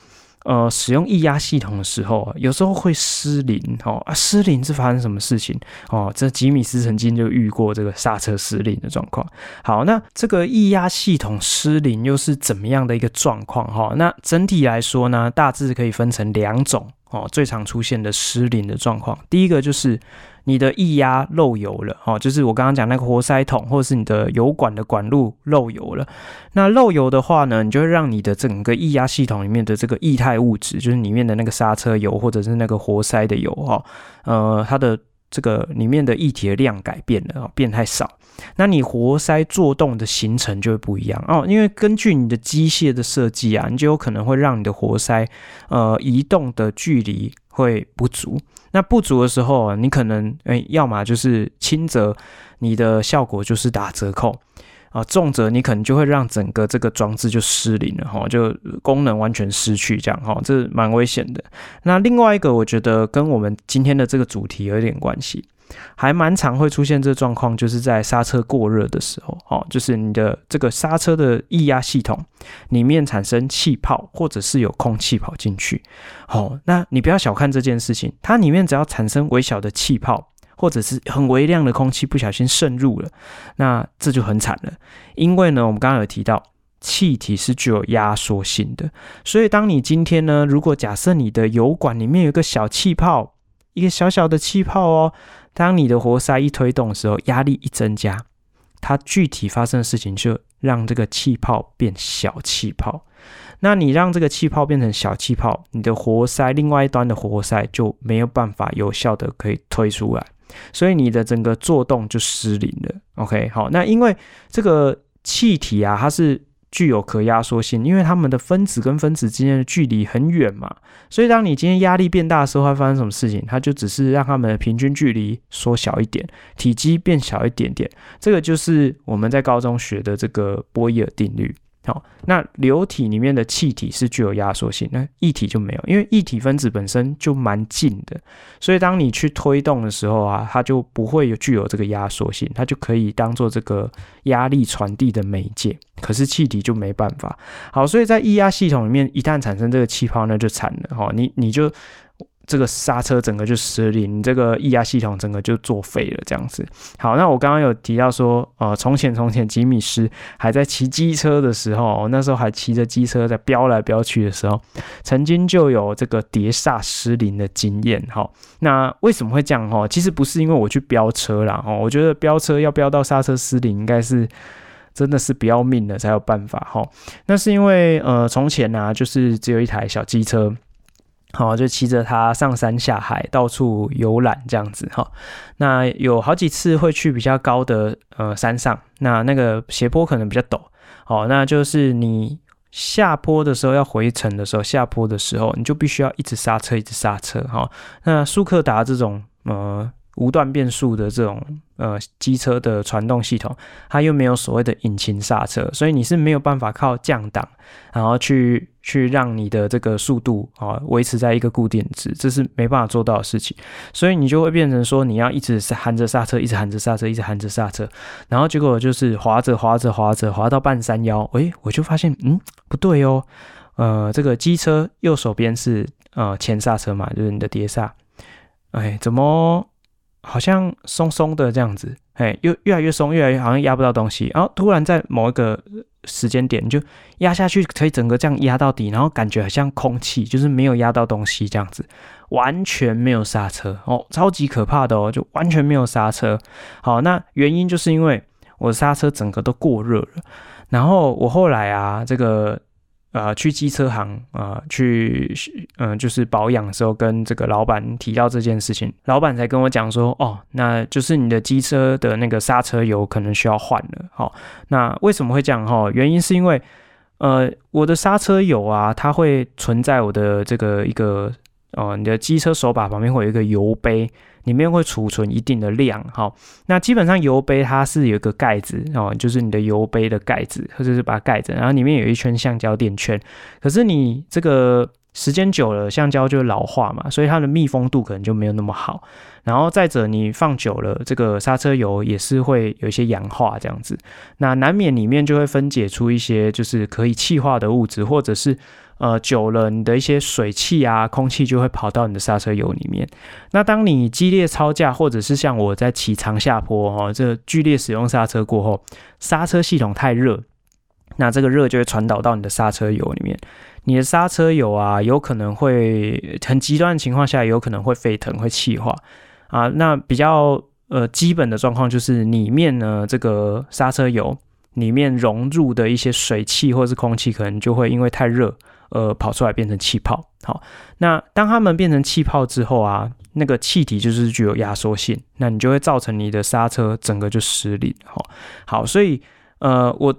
Speaker 1: 呃，使用液压系统的时候，有时候会失灵哦。啊，失灵是发生什么事情哦？这吉米斯曾经就遇过这个刹车失灵的状况。好，那这个液压系统失灵又是怎么样的一个状况哈？那整体来说呢，大致可以分成两种哦，最常出现的失灵的状况。第一个就是。你的液压漏油了，哦，就是我刚刚讲那个活塞筒，或者是你的油管的管路漏油了。那漏油的话呢，你就会让你的整个液压系统里面的这个液态物质，就是里面的那个刹车油或者是那个活塞的油，哈，呃，它的这个里面的液体的量改变了，变太少。那你活塞做动的行程就会不一样哦，因为根据你的机械的设计啊，你就有可能会让你的活塞呃移动的距离会不足。那不足的时候，你可能诶、要么就是轻则你的效果就是打折扣啊，重则你可能就会让整个这个装置就失灵了哈，就功能完全失去这样哈，这蛮危险的。那另外一个，我觉得跟我们今天的这个主题有点关系。还蛮常会出现这状况，就是在刹车过热的时候，哦，就是你的这个刹车的液压系统里面产生气泡，或者是有空气跑进去，哦，那你不要小看这件事情，它里面只要产生微小的气泡，或者是很微量的空气不小心渗入了，那这就很惨了，因为呢，我们刚刚有提到气体是具有压缩性的，所以当你今天呢，如果假设你的油管里面有一个小气泡，一个小小的气泡哦。当你的活塞一推动的时候，压力一增加，它具体发生的事情就让这个气泡变小气泡。那你让这个气泡变成小气泡，你的活塞另外一端的活塞就没有办法有效的可以推出来。所以你的整个作动就失灵了。OK，好，那因为这个气体啊，它是具有可压缩性，因为它们的分子跟分子之间的距离很远嘛，所以当你今天压力变大的时候，会发生什么事情？它就只是让它们的平均距离缩小一点，体积变小一点点。这个就是我们在高中学的这个波义耳定律。好，那流体里面的气体是具有压缩性，那液体就没有，因为液体分子本身就蛮近的，所以当你去推动的时候啊，它就不会有具有这个压缩性，它就可以当做这个压力传递的媒介。可是气体就没办法。好，所以在液压系统里面，一旦产生这个气泡，那就惨了。哈，你你就。这个刹车整个就失灵，你这个液压系统整个就作废了，这样子。好，那我刚刚有提到说，呃，从前从前，吉米斯还在骑机车的时候，那时候还骑着机车在飙来飙去的时候，曾经就有这个碟刹失灵的经验。哈，那为什么会这样？哈，其实不是因为我去飙车啦，哈，我觉得飙车要飙到刹车失灵，应该是真的是不要命了才有办法。哈，那是因为呃，从前呢，就是只有一台小机车。好，就骑着它上山下海，到处游览这样子哈。那有好几次会去比较高的呃山上，那那个斜坡可能比较陡。好，那就是你下坡的时候要回程的时候，下坡的时候你就必须要一直刹车，一直刹车哈。那舒克达这种呃。无段变速的这种呃机车的传动系统，它又没有所谓的引擎刹车，所以你是没有办法靠降档，然后去去让你的这个速度啊维持在一个固定值，这是没办法做到的事情。所以你就会变成说，你要一直含着刹车，一直含着刹车，一直含着刹车，然后结果就是滑着滑着滑着滑到半山腰，诶，我就发现嗯不对哦，呃这个机车右手边是呃前刹车嘛，就是你的碟刹，哎怎么？好像松松的这样子，哎，又越来越松，越来越好像压不到东西，然后突然在某一个时间点就压下去，可以整个这样压到底，然后感觉好像空气，就是没有压到东西这样子，完全没有刹车哦，超级可怕的哦，就完全没有刹车。好，那原因就是因为我刹车整个都过热了，然后我后来啊，这个。呃，去机车行啊、去嗯、就是保养的时候，跟这个老板提到这件事情，老板才跟我讲说，哦，那就是你的机车的那个刹车油可能需要换了。好、哦，那为什么会这样？哈，原因是因为，呃，我的刹车油啊，它会存在我的这个一个，呃，你的机车手把旁边会有一个油杯。里面会储存一定的量，好，那基本上油杯它是有一个盖子哦，就是你的油杯的盖子，或者是把它盖着，然后里面有一圈橡胶垫圈。可是你这个时间久了，橡胶就老化嘛，所以它的密封度可能就没有那么好。然后再者，你放久了，这个刹车油也是会有一些氧化这样子，那难免里面就会分解出一些就是可以气化的物质，或者是。呃，久了，你的一些水汽啊、空气就会跑到你的刹车油里面。那当你激烈操驾，或者是像我在骑长下坡哈、哦，这、剧烈使用刹车过后，刹车系统太热，那这个热就会传导到你的刹车油里面。你的刹车油啊，有可能会很极端的情况下，有可能会沸腾、会气化啊。那比较呃基本的状况就是里面呢，这个刹车油里面融入的一些水汽或是空气，可能就会因为太热。呃，跑出来变成气泡。好，那当它们变成气泡之后啊，那个气体就是具有压缩性，那你就会造成你的刹车整个就失灵。好，好，所以呃，我。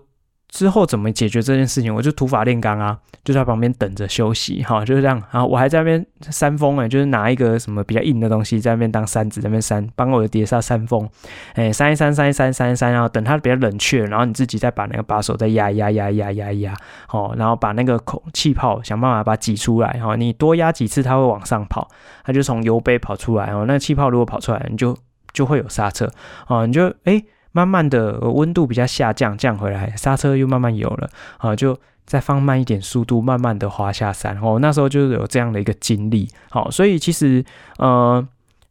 Speaker 1: 之后怎么解决这件事情？我就土法炼钢啊，就在旁边等着休息，哈，就是这样。然后我还在那边扇风哎，就是拿一个什么比较硬的东西在那边当扇子，在那边扇，帮我的碟刹扇风，哎，扇一扇，扇一扇，扇一扇，然后等它比较冷却，然后你自己再把那个把手再压压压压压压，好，然后把那个口气泡想办法把它挤出来，哈，你多压几次它会往上跑，它就从油杯跑出来，哦，那个气泡如果跑出来，你就就会有刹车，哦，你就哎。慢慢的温度比较下降，降回来，刹车又慢慢有了啊，就再放慢一点速度，慢慢的滑下山。哦，那时候就有这样的一个经历。好，所以其实呃，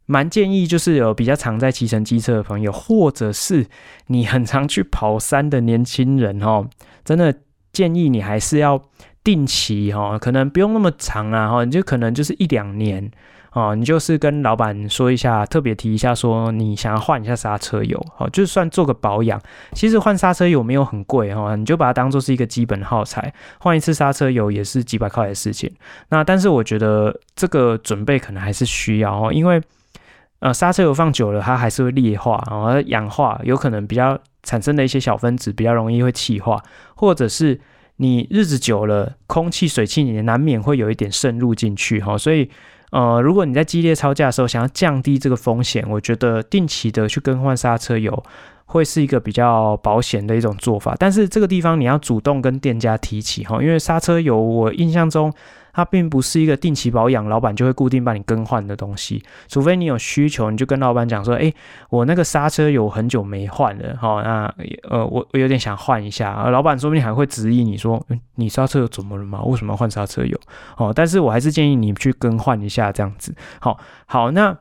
Speaker 1: 蛮建议就是有比较常在骑乘机车的朋友，或者是你很常去跑山的年轻人哦，真的建议你还是要定期哈，可能不用那么长啊，哈，你就可能就是一两年。哦，你就是跟老板说一下，特别提一下，说你想要换一下刹车油，哦，就算做个保养。其实换刹车油没有很贵哈，你就把它当做是一个基本耗材，换一次刹车油也是几百块的事情。那但是我觉得这个准备可能还是需要哦，因为呃，刹车油放久了，它还是会劣化，然后氧化，有可能比较产生的一些小分子比较容易会气化，或者是你日子久了，空气、水汽也难免会有一点渗入进去哈。所以，呃，如果你在激烈操驾的时候想要降低这个风险，我觉得定期的去更换刹车油会是一个比较保险的一种做法。但是这个地方你要主动跟店家提起哈，因为刹车油我印象中。它并不是一个定期保养，老板就会固定帮你更换的东西，除非你有需求，你就跟老板讲说，哎，我那个刹车油很久没换了，哈，那呃，我我有点想换一下，老板说不定还会质疑你说，你刹车油怎么了吗？为什么要换刹车油？哦，但是我还是建议你去更换一下这样子，好，好，那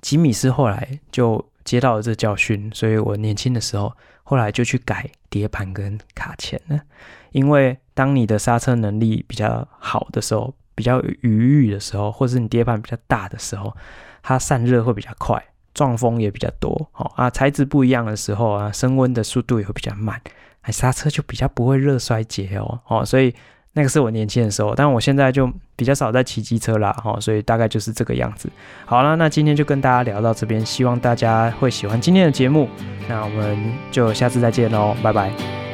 Speaker 1: 吉米斯后来就接到了这教训，所以我年轻的时候，后来就去改碟盘跟卡钳了，因为。当你的刹车能力比较好的时候，比较有余裕的时候，或是你碟盘比较大的时候，它散热会比较快，撞风也比较多。好啊，材质不一样的时候啊，升温的速度也会比较慢，哎，刹车就比较不会热衰竭哦。哦，所以那个是我年轻的时候，但我现在就比较少在骑机车啦。哦，所以大概就是这个样子。好了，那今天就跟大家聊到这边，希望大家会喜欢今天的节目。那我们就下次再见喽，拜拜。